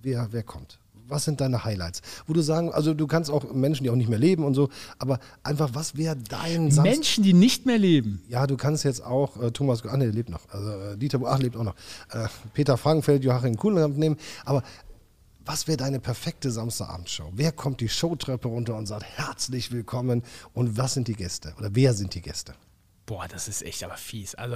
Wer, wer kommt? Was sind deine Highlights? Wo du sagen, also du kannst auch Menschen, die auch nicht mehr leben und so, aber einfach, was wäre dein Samstag? Menschen, die nicht mehr leben. Ja, du kannst jetzt auch äh, Thomas, ah, nee, der lebt noch. Also äh, Dieter, ach, lebt auch noch. Äh, Peter Frankenfeld, Joachim Kuhlenkamp nehmen. Aber was wäre deine perfekte Samstagabendshow? Wer kommt die Showtreppe runter und sagt herzlich willkommen? Und was sind die Gäste? Oder wer sind die Gäste? Boah, das ist echt aber fies. Also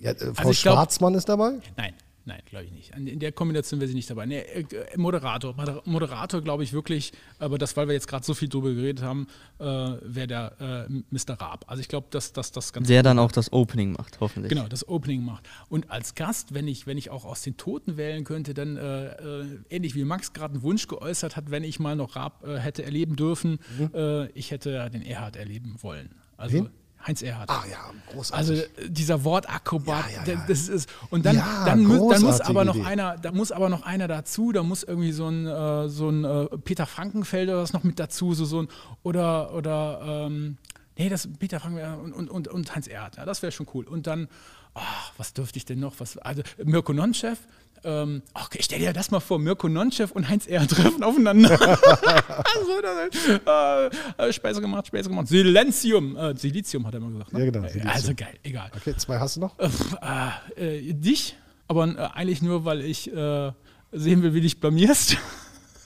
Ja, äh, Frau Also ich glaub- Schwarzmann ist dabei? Nein, nein, glaube ich nicht. In der Kombination wäre sie nicht dabei. Nee, äh, Moderator. Moder- Moderator glaube ich wirklich, aber das, weil wir jetzt gerade so viel drüber geredet haben, äh, wäre der äh, Mr. Raab. Also ich glaube, dass, dass das ganz Der dann auch das Opening macht, hoffentlich. Genau, das Opening macht. Und als Gast, wenn ich, wenn ich auch aus den Toten wählen könnte, dann äh, äh, ähnlich wie Max gerade einen Wunsch geäußert hat, wenn ich mal noch Raab äh, hätte erleben dürfen, äh, ich hätte den Erhard erleben wollen. Also Wen? Heinz Erhard. Ah ja, großartig. Also dieser Wortakrobat, Ja, ja, ja. das ist und dann, dann, muss, dann muss aber noch Idee. einer, da muss aber noch einer dazu, da muss irgendwie so ein äh, so ein äh, Peter Frankenfeld oder was noch mit dazu, so so ein oder oder ähm, nee, das Peter Frankenfeld und, und, und, und Heinz Erhardt, ja, das wäre schon cool. Und dann, ah, was dürfte ich denn noch? Was, also Mirko Nonchef. Ähm, okay, stell dir das mal vor, Mirko Nonchef und Heinz Erhardt treffen aufeinander. (laughs) (laughs) so, das, äh, äh, Speise gemacht, Speise gemacht. Silenzium, äh, Silizium hat er mal gesagt. Ne? Ja, genau, Äh, Silizium. Also geil, egal. Okay, zwei hast du noch? Äh, äh, dich, aber eigentlich nur, weil ich sehen will, wie dich blamierst.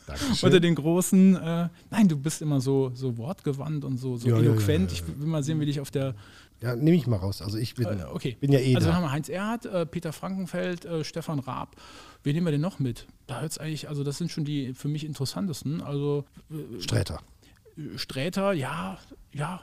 Dankeschön. Unter den großen, äh, nein, du bist immer so, so wortgewandt und so, so ja, eloquent. ja, ja, Ich will mal sehen, wie dich auf der. Ja, nehme ich mal raus. Also ich bin, Äh, okay. bin ja eh also da. haben wir Heinz Erhardt, äh, Peter Frankenfeld, äh, Stefan Raab. Wen nehmen wir denn noch mit? Da hört es eigentlich, also das sind schon die für mich interessantesten. Also Sträter. äh, Sträter, ja, ja,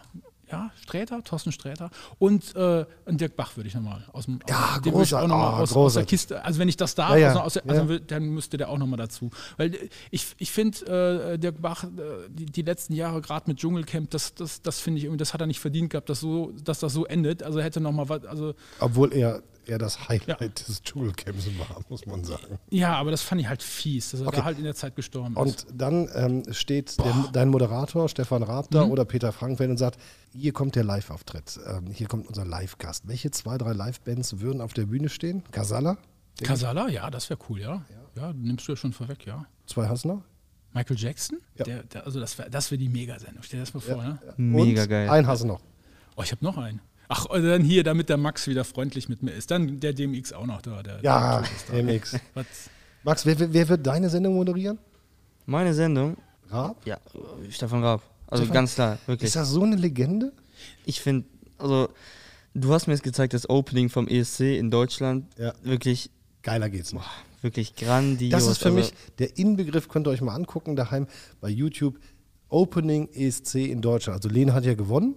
ja, Sträter, Thorsten Sträter und äh, Dirk Bach würde ich nochmal aus dem Ja, den ich auch noch mal Ah, aus, aus der. Kiste, also wenn ich das darf, Ja, ja, aus, also ja. dann müsste der auch nochmal dazu. Weil äh, ich, ich finde, äh, Dirk Bach, äh, die, die letzten Jahre, gerade mit Dschungelcamp, das, das, das finde ich irgendwie, das hat er nicht verdient gehabt, dass, so, dass das so endet. Also er hätte nochmal was, also Obwohl er, er das Highlight Ja. des Dschungelcamps war, muss man sagen. ja, aber das fand ich halt fies, dass er Okay. da halt in der Zeit gestorben ist. Und dann ähm, steht der, dein Moderator Stefan Raab Mhm. da oder Peter Frankenfeld und sagt, hier kommt der Live-Auftritt, ähm, hier kommt unser Live-Gast. Welche zwei, drei Live-Bands würden auf der Bühne stehen? Casala? Kasala, ja, das wäre cool, ja. Ja, nimmst du ja schon vorweg, ja. Zwei hast du noch? Michael Jackson? Ja. Der, der, also das wäre das wär die Megasendung. Stell dir das mal vor, ne? Mega und geil. Einen hast du noch. Oh, ich habe noch einen. Ach, und dann hier, damit der Max wieder freundlich mit mir ist. Dann der DMX auch noch da. Der, Ja, der Typ ist da. MX. Was? Max, wer, wer- wird deine Sendung moderieren? Meine Sendung, Raab? ja, äh, Stefan Raab. Also Stefan- ganz klar, wirklich. Ist das so eine Legende? Ich finde, also, du hast mir jetzt gezeigt, das Opening vom ESC in Deutschland, Ja. wirklich, Geiler geht's nicht. wirklich grandios. Das ist für also, mich der Inbegriff, könnt ihr euch mal angucken, daheim bei YouTube. Opening ESC in Deutschland. Also Lene hat ja gewonnen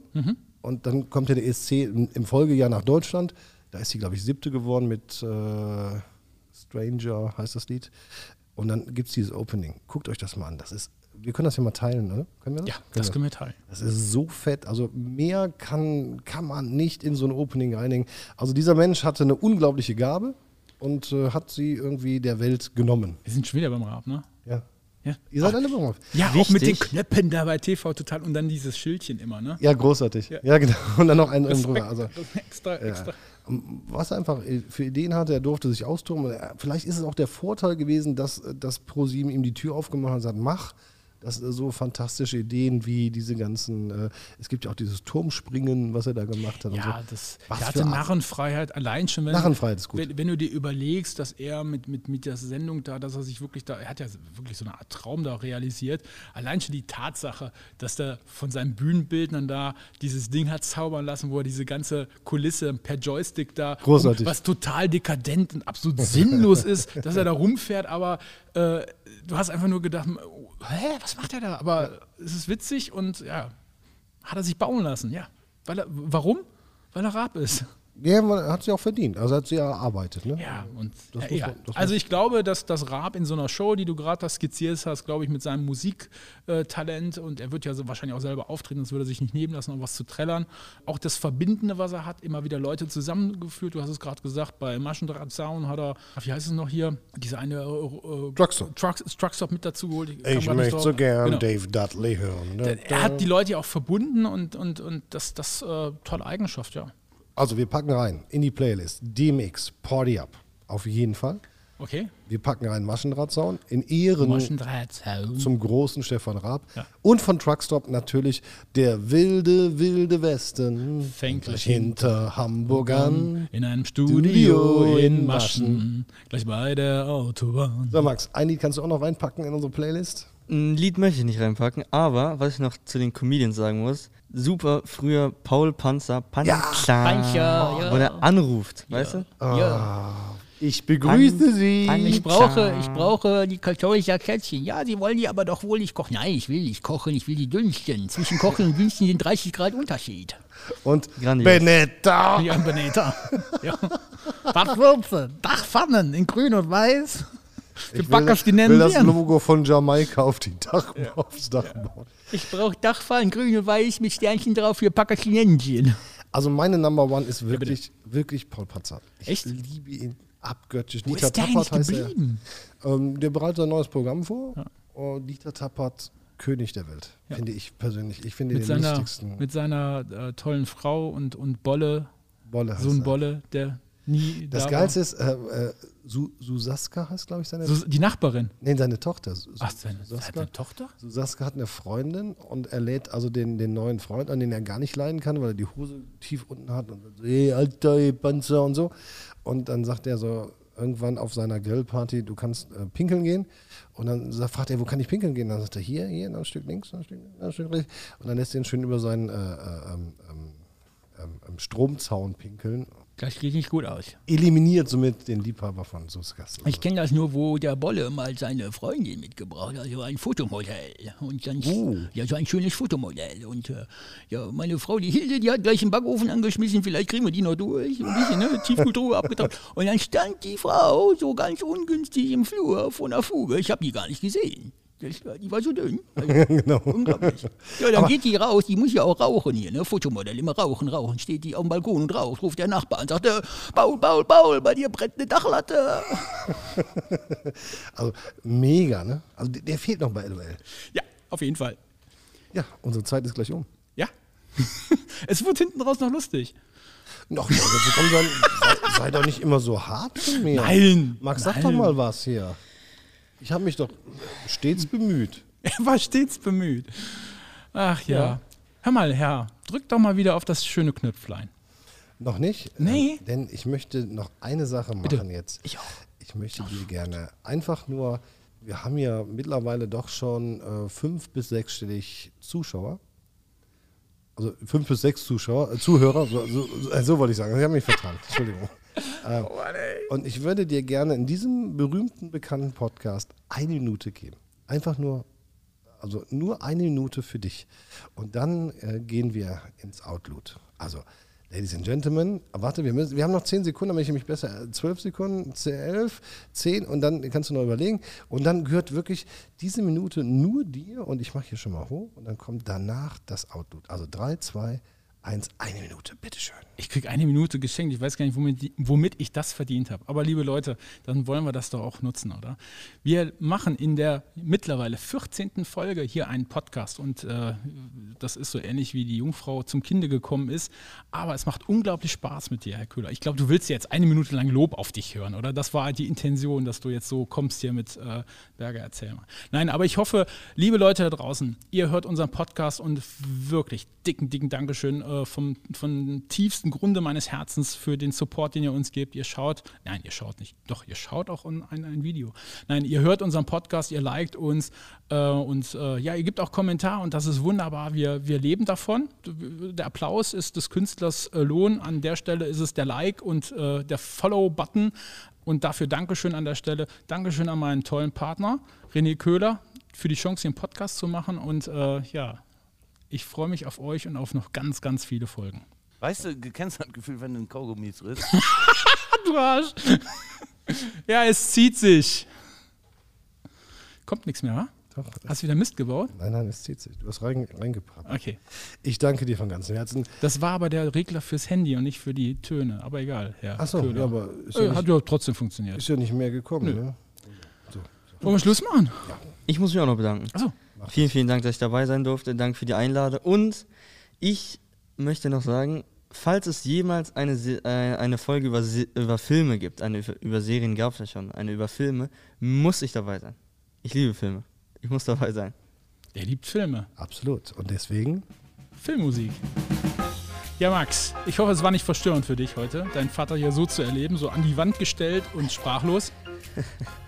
und dann kommt ja der ESC im, Folgejahr nach Deutschland. Da ist sie, glaube ich, siebte geworden mit äh, Stranger, heißt das Lied. Und dann gibt es dieses Opening. Guckt euch das mal an. Das ist, wir können das ja mal teilen, oder? Können wir das? Ja, Können das wir. können wir teilen. Das ist so fett. Also mehr kann, kann man nicht in so ein Opening reinigen. Also dieser Mensch hatte eine unglaubliche Gabe und äh, hat sie irgendwie der Welt genommen. Wir sind schon wieder beim Rab, ne? Ja. Ja. Ihr seid alle beim Ja, auch mit den Wichtig. Knöpfen da bei TV total und dann dieses Schildchen immer, ne? Ja, großartig. Ja, Ja. genau. (laughs) Und dann noch einen Respekt. drüber. Also, (laughs) extra, extra. was er einfach für Ideen hatte, er durfte sich austoben. Vielleicht ist es auch der Vorteil gewesen, dass, dass ProSieben ihm die Tür aufgemacht hat und sagt, mach. Das äh, so fantastische Ideen wie diese ganzen, äh, es gibt ja auch dieses Turmspringen, was er da gemacht hat. und Ja, so. das, Was für hatte Narrenfreiheit allein schon. Wenn, Narrenfreiheit ist gut. Wenn, wenn du dir überlegst, dass er mit, mit, mit der Sendung da, dass er sich wirklich da, er hat ja wirklich so eine Art Traum da realisiert. Allein schon die Tatsache, dass er von seinen Bühnenbildnern da dieses Ding hat zaubern lassen, wo er diese ganze Kulisse per Joystick da, Großartig. was total dekadent und absolut sinnlos ist, (laughs) dass er da rumfährt, aber äh, du hast einfach nur gedacht, hä, was macht er da? Aber es ist witzig und ja, hat er sich bauen lassen, ja. Weil er, warum? Weil er Raab ist. Ja, hat sie auch verdient. Also hat sie ja erarbeitet. Ne? Ja, und Das ja, muss ja. man- das also ich glaube, dass das Raab in so einer Show, die du gerade skizziert hast, glaube ich, mit seinem Musiktalent und er wird ja so wahrscheinlich auch selber auftreten, das würde er sich nicht nehmen lassen, um was zu trällern. Auch das Verbindende, was er hat, immer wieder Leute zusammengeführt. Du hast es gerade gesagt, bei Maschendrahtzaun hat er, wie heißt es noch hier, diese eine äh, äh, Truckstop. Trucks, Truckstop mit dazu geholt. Ich nicht möchte so gern Genau. Dave Dudley hören. Er hat die Leute ja auch verbunden und, und, und das, das äh, tolle Eigenschaft, ja. Also wir packen rein in die Playlist DMX Party Up. Auf jeden Fall. Okay. Wir packen rein Maschendrahtzaun in Ehren Maschendrahtzaun. zum großen Stefan Raab. Ja. Und von Truckstop natürlich der wilde, wilde Westen. Fängt gleich hinter Hamburg an. In einem Studio Studio in in Maschen, gleich bei der Autobahn. So, Max, ein Lied kannst du auch noch reinpacken in unsere Playlist? Ein Lied möchte ich nicht reinpacken, aber was ich noch zu den Comedians sagen muss, super früher Paul Panzer, Panzer, Panzer, ja. wo der anruft, weißt du? Ja. Ich begrüße Sie. Ich brauche, ich brauche die katholische Kätzchen. Ja, Sie wollen die aber doch wohl nicht kochen. Nein, ich will nicht kochen, ich will die dünsten. Zwischen Kochen und Dünsten sind 30 Grad Unterschied. Und Grandios. Benetta. Ja, Beneta. ja. Dachwürze, Dachpfannen in grün und weiß. Die Ich Backers, die will, nennen will das. Logo von Jamaika auf die Dach, aufs Dach bauen. Ich brauche Dachfallen, grün und weiß mit Sternchen drauf für Packerchinensien. Also meine Number One ist wirklich, wirklich Paul Patzer. Ich Echt? liebe ihn abgöttisch. Wo Dieter ist der Tappert heißt er. geblieben? Ähm, der bereitet ein neues Programm vor. Und Dieter Tappert, König der Welt, Ja. finde ich persönlich. Ich finde Mit den seiner, lustigsten. mit seiner äh, tollen Frau und, und Bolle, Bolle ein er. Bolle, der nie Das da Geilste ist, äh, äh, Su Susaska heißt, glaube ich, seine war. So, die Nachbarin. Nee, seine Tochter. Su Ach, seine, Susaska. seine Tochter? Susaska hat eine Freundin und er lädt also den, den neuen Freund an, den er gar nicht leiden kann, weil er die Hose tief unten hat und so, hey, Alter, ey, Panzer und so. Und dann sagt er so irgendwann auf seiner Grillparty, du kannst äh, pinkeln gehen. Und dann fragt er, wo kann ich pinkeln gehen? Dann sagt er, hier, hier, ein Stück links, ein Stück, ein Stück rechts. Und dann lässt er ihn schön über seinen äh, äh, ähm, ähm, ähm, ähm, Stromzaun pinkeln. Das sieht nicht gut aus. Eliminiert somit den Liebhaber von Suskas. Ich kenne das nur, wo der Bolle mal seine Freundin mitgebracht hat, also ein Fotomodell. Und dann, Oh. ja, so ein schönes Fotomodell. Und äh, ja, meine Frau, die Hilde, die hat gleich den Backofen angeschmissen, vielleicht kriegen wir die noch durch. Ein bisschen, ne, Tiefkühltruhe abgetaucht. (laughs) Und dann stand die Frau so ganz ungünstig im Flur vor einer Fuge. Ich habe die gar nicht gesehen. Das, war- die war so dünn. (laughs) Also, genau. Unglaublich. (laughs) Ja, dann geht die raus, die muss ja auch rauchen hier, ne? Fotomodell, immer rauchen, rauchen. Steht die auf dem Balkon und raucht, ruft der Nachbar und sagt, äh, Paul, Paul, Paul, bei dir brennt eine Dachlatte. (laughs) Also mega, ne? Also der, der fehlt noch bei LOL. Ja, auf jeden Fall. Ja, unsere Zeit ist gleich um. Ja. es wird hinten raus noch lustig. Noch, ja, jetzt komm sei, sei doch nicht immer so hart zu mir. Nein, Max, sag doch mal was hier. Ich habe mich doch stets bemüht. (laughs) Er war stets bemüht. Ach ja. Ja. Hör mal, Herr, drück doch mal wieder auf das schöne Knöpflein. Noch nicht? Nee. Ähm, denn ich möchte noch eine Sache machen jetzt. Ich auch. Ich möchte dir gerne einfach nur, wir haben ja mittlerweile doch schon äh, fünf bis sechsstellig Zuschauer. Also fünf bis sechs Zuschauer, äh, Zuhörer, so, so, so, äh, so wollte ich sagen. Ich habe mich vertan. Entschuldigung. Ähm, und ich würde dir gerne in diesem berühmten, bekannten Podcast eine Minute geben. Einfach nur, also nur eine Minute für dich. Und dann äh, gehen wir ins Outloot. Also, Ladies and Gentlemen, warte, wir, müssen, wir haben noch zehn Sekunden, damit ich mich besser, äh, zwölf Sekunden, elf, zehn und dann kannst du noch überlegen. Und dann gehört wirklich diese Minute nur dir und ich mache hier schon mal hoch und dann kommt danach das Outloot. Also drei, zwei, eins, eine Minute, bitteschön. Ich krieg eine Minute geschenkt. Ich weiß gar nicht, womit, womit ich das verdient habe. Aber liebe Leute, dann wollen wir das doch auch nutzen, oder? Wir machen in der mittlerweile 14. Folge hier einen Podcast und äh, das ist so ähnlich wie die Jungfrau zum Kinde gekommen ist. Aber es macht unglaublich Spaß mit dir, Herr Köhler. Ich glaube, du willst jetzt eine Minute lang Lob auf dich hören, oder? Das war die Intention, dass du jetzt so kommst hier mit äh, Berger, erzähl mal. Nein, aber ich hoffe, liebe Leute da draußen, ihr hört unseren Podcast und wirklich dicken, dicken Dankeschön äh, vom, vom tiefsten Grunde meines Herzens für den Support, den ihr uns gebt. Ihr schaut, nein, ihr schaut nicht, doch, ihr schaut auch ein, ein, Video. Nein, ihr hört unseren Podcast, ihr liked uns äh, und äh, ja, ihr gebt auch Kommentar und das ist wunderbar. Wir, wir leben davon. Der Applaus ist des Künstlers äh, Lohn. An der Stelle ist es der Like und äh, der Follow-Button. Und dafür Dankeschön an der Stelle. Dankeschön an meinen tollen Partner, René Köhler, für die Chance, einen Podcast zu machen. Und äh, ja, ich freue mich auf euch und auf noch ganz, ganz viele Folgen. Weißt du, du kennst das Gefühl, wenn du ein Kaugummi isst? (laughs) Du Arsch. ja, es zieht sich. Kommt nichts mehr, wa? Doch, Hast du wieder Mist gebaut? nein, nein, es zieht sich. Du hast rein, reingepackt. Okay. Ich danke dir von ganzem Herzen. Das war aber der Regler fürs Handy und nicht für die Töne. Aber egal, Herr Achso, ja, aber ist äh, ja, hat ja trotzdem funktioniert. ist ja nicht mehr gekommen. Nö. Ne? Wollen wir Schluss machen? Ich muss mich auch noch bedanken. Achso. Vielen, vielen Dank, dass ich dabei sein durfte. Dank für die Einladung. Und ich möchte noch sagen, falls es jemals eine, Se- äh, eine Folge über, Se über Filme gibt, eine über, über Serien gab es ja schon, eine über Filme, muss ich dabei sein. Ich liebe Filme. Ich muss dabei sein. Der liebt Filme. Absolut. Und deswegen, Filmmusik. Ja, Max, ich hoffe, es war nicht verstörend für dich heute, deinen Vater hier so zu erleben, so an die Wand gestellt und sprachlos. (laughs)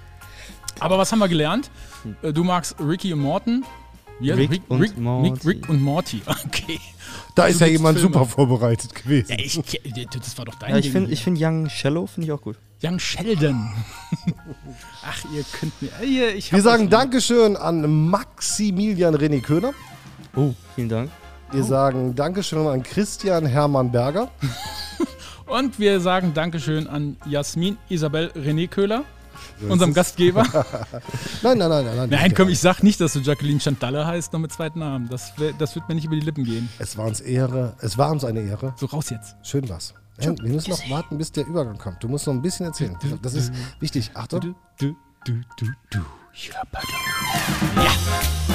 Aber was haben wir gelernt? Äh, Du magst Ricky und Morton. Ja, Rick und Rick, Morty. Rick und Morty. (laughs) Okay. da Du ist ja jemand Filme. super vorbereitet gewesen. Ja, ich, das war doch dein Ja, ich finde find Young Shallow finde ich auch gut. Young Sheldon. (laughs) Ach, ihr könnt mir. Ich hab Wir sagen Dankeschön an Maximilian René Köhner. Oh, vielen Dank. Wir sagen Dankeschön an Christian Hermann Berger. (laughs) Und wir sagen Dankeschön an Jasmin Isabel René Köhler, unserem Gastgeber. (laughs) Nein, nein, nein, nein. nein. Nein, komm, ich sag nicht, dass du Jacqueline Chantalle heißt, noch mit zweiten Namen. Das, wär, das wird mir nicht über die Lippen gehen. Es war uns Ehre. Es war uns eine Ehre. So, raus jetzt. Schön war's. Ja, wir müssen noch warten, bis der Übergang kommt. Du musst noch ein bisschen erzählen. Das ist wichtig. Achtung. Du, du, du, du, du. Ja, pardon. Ja.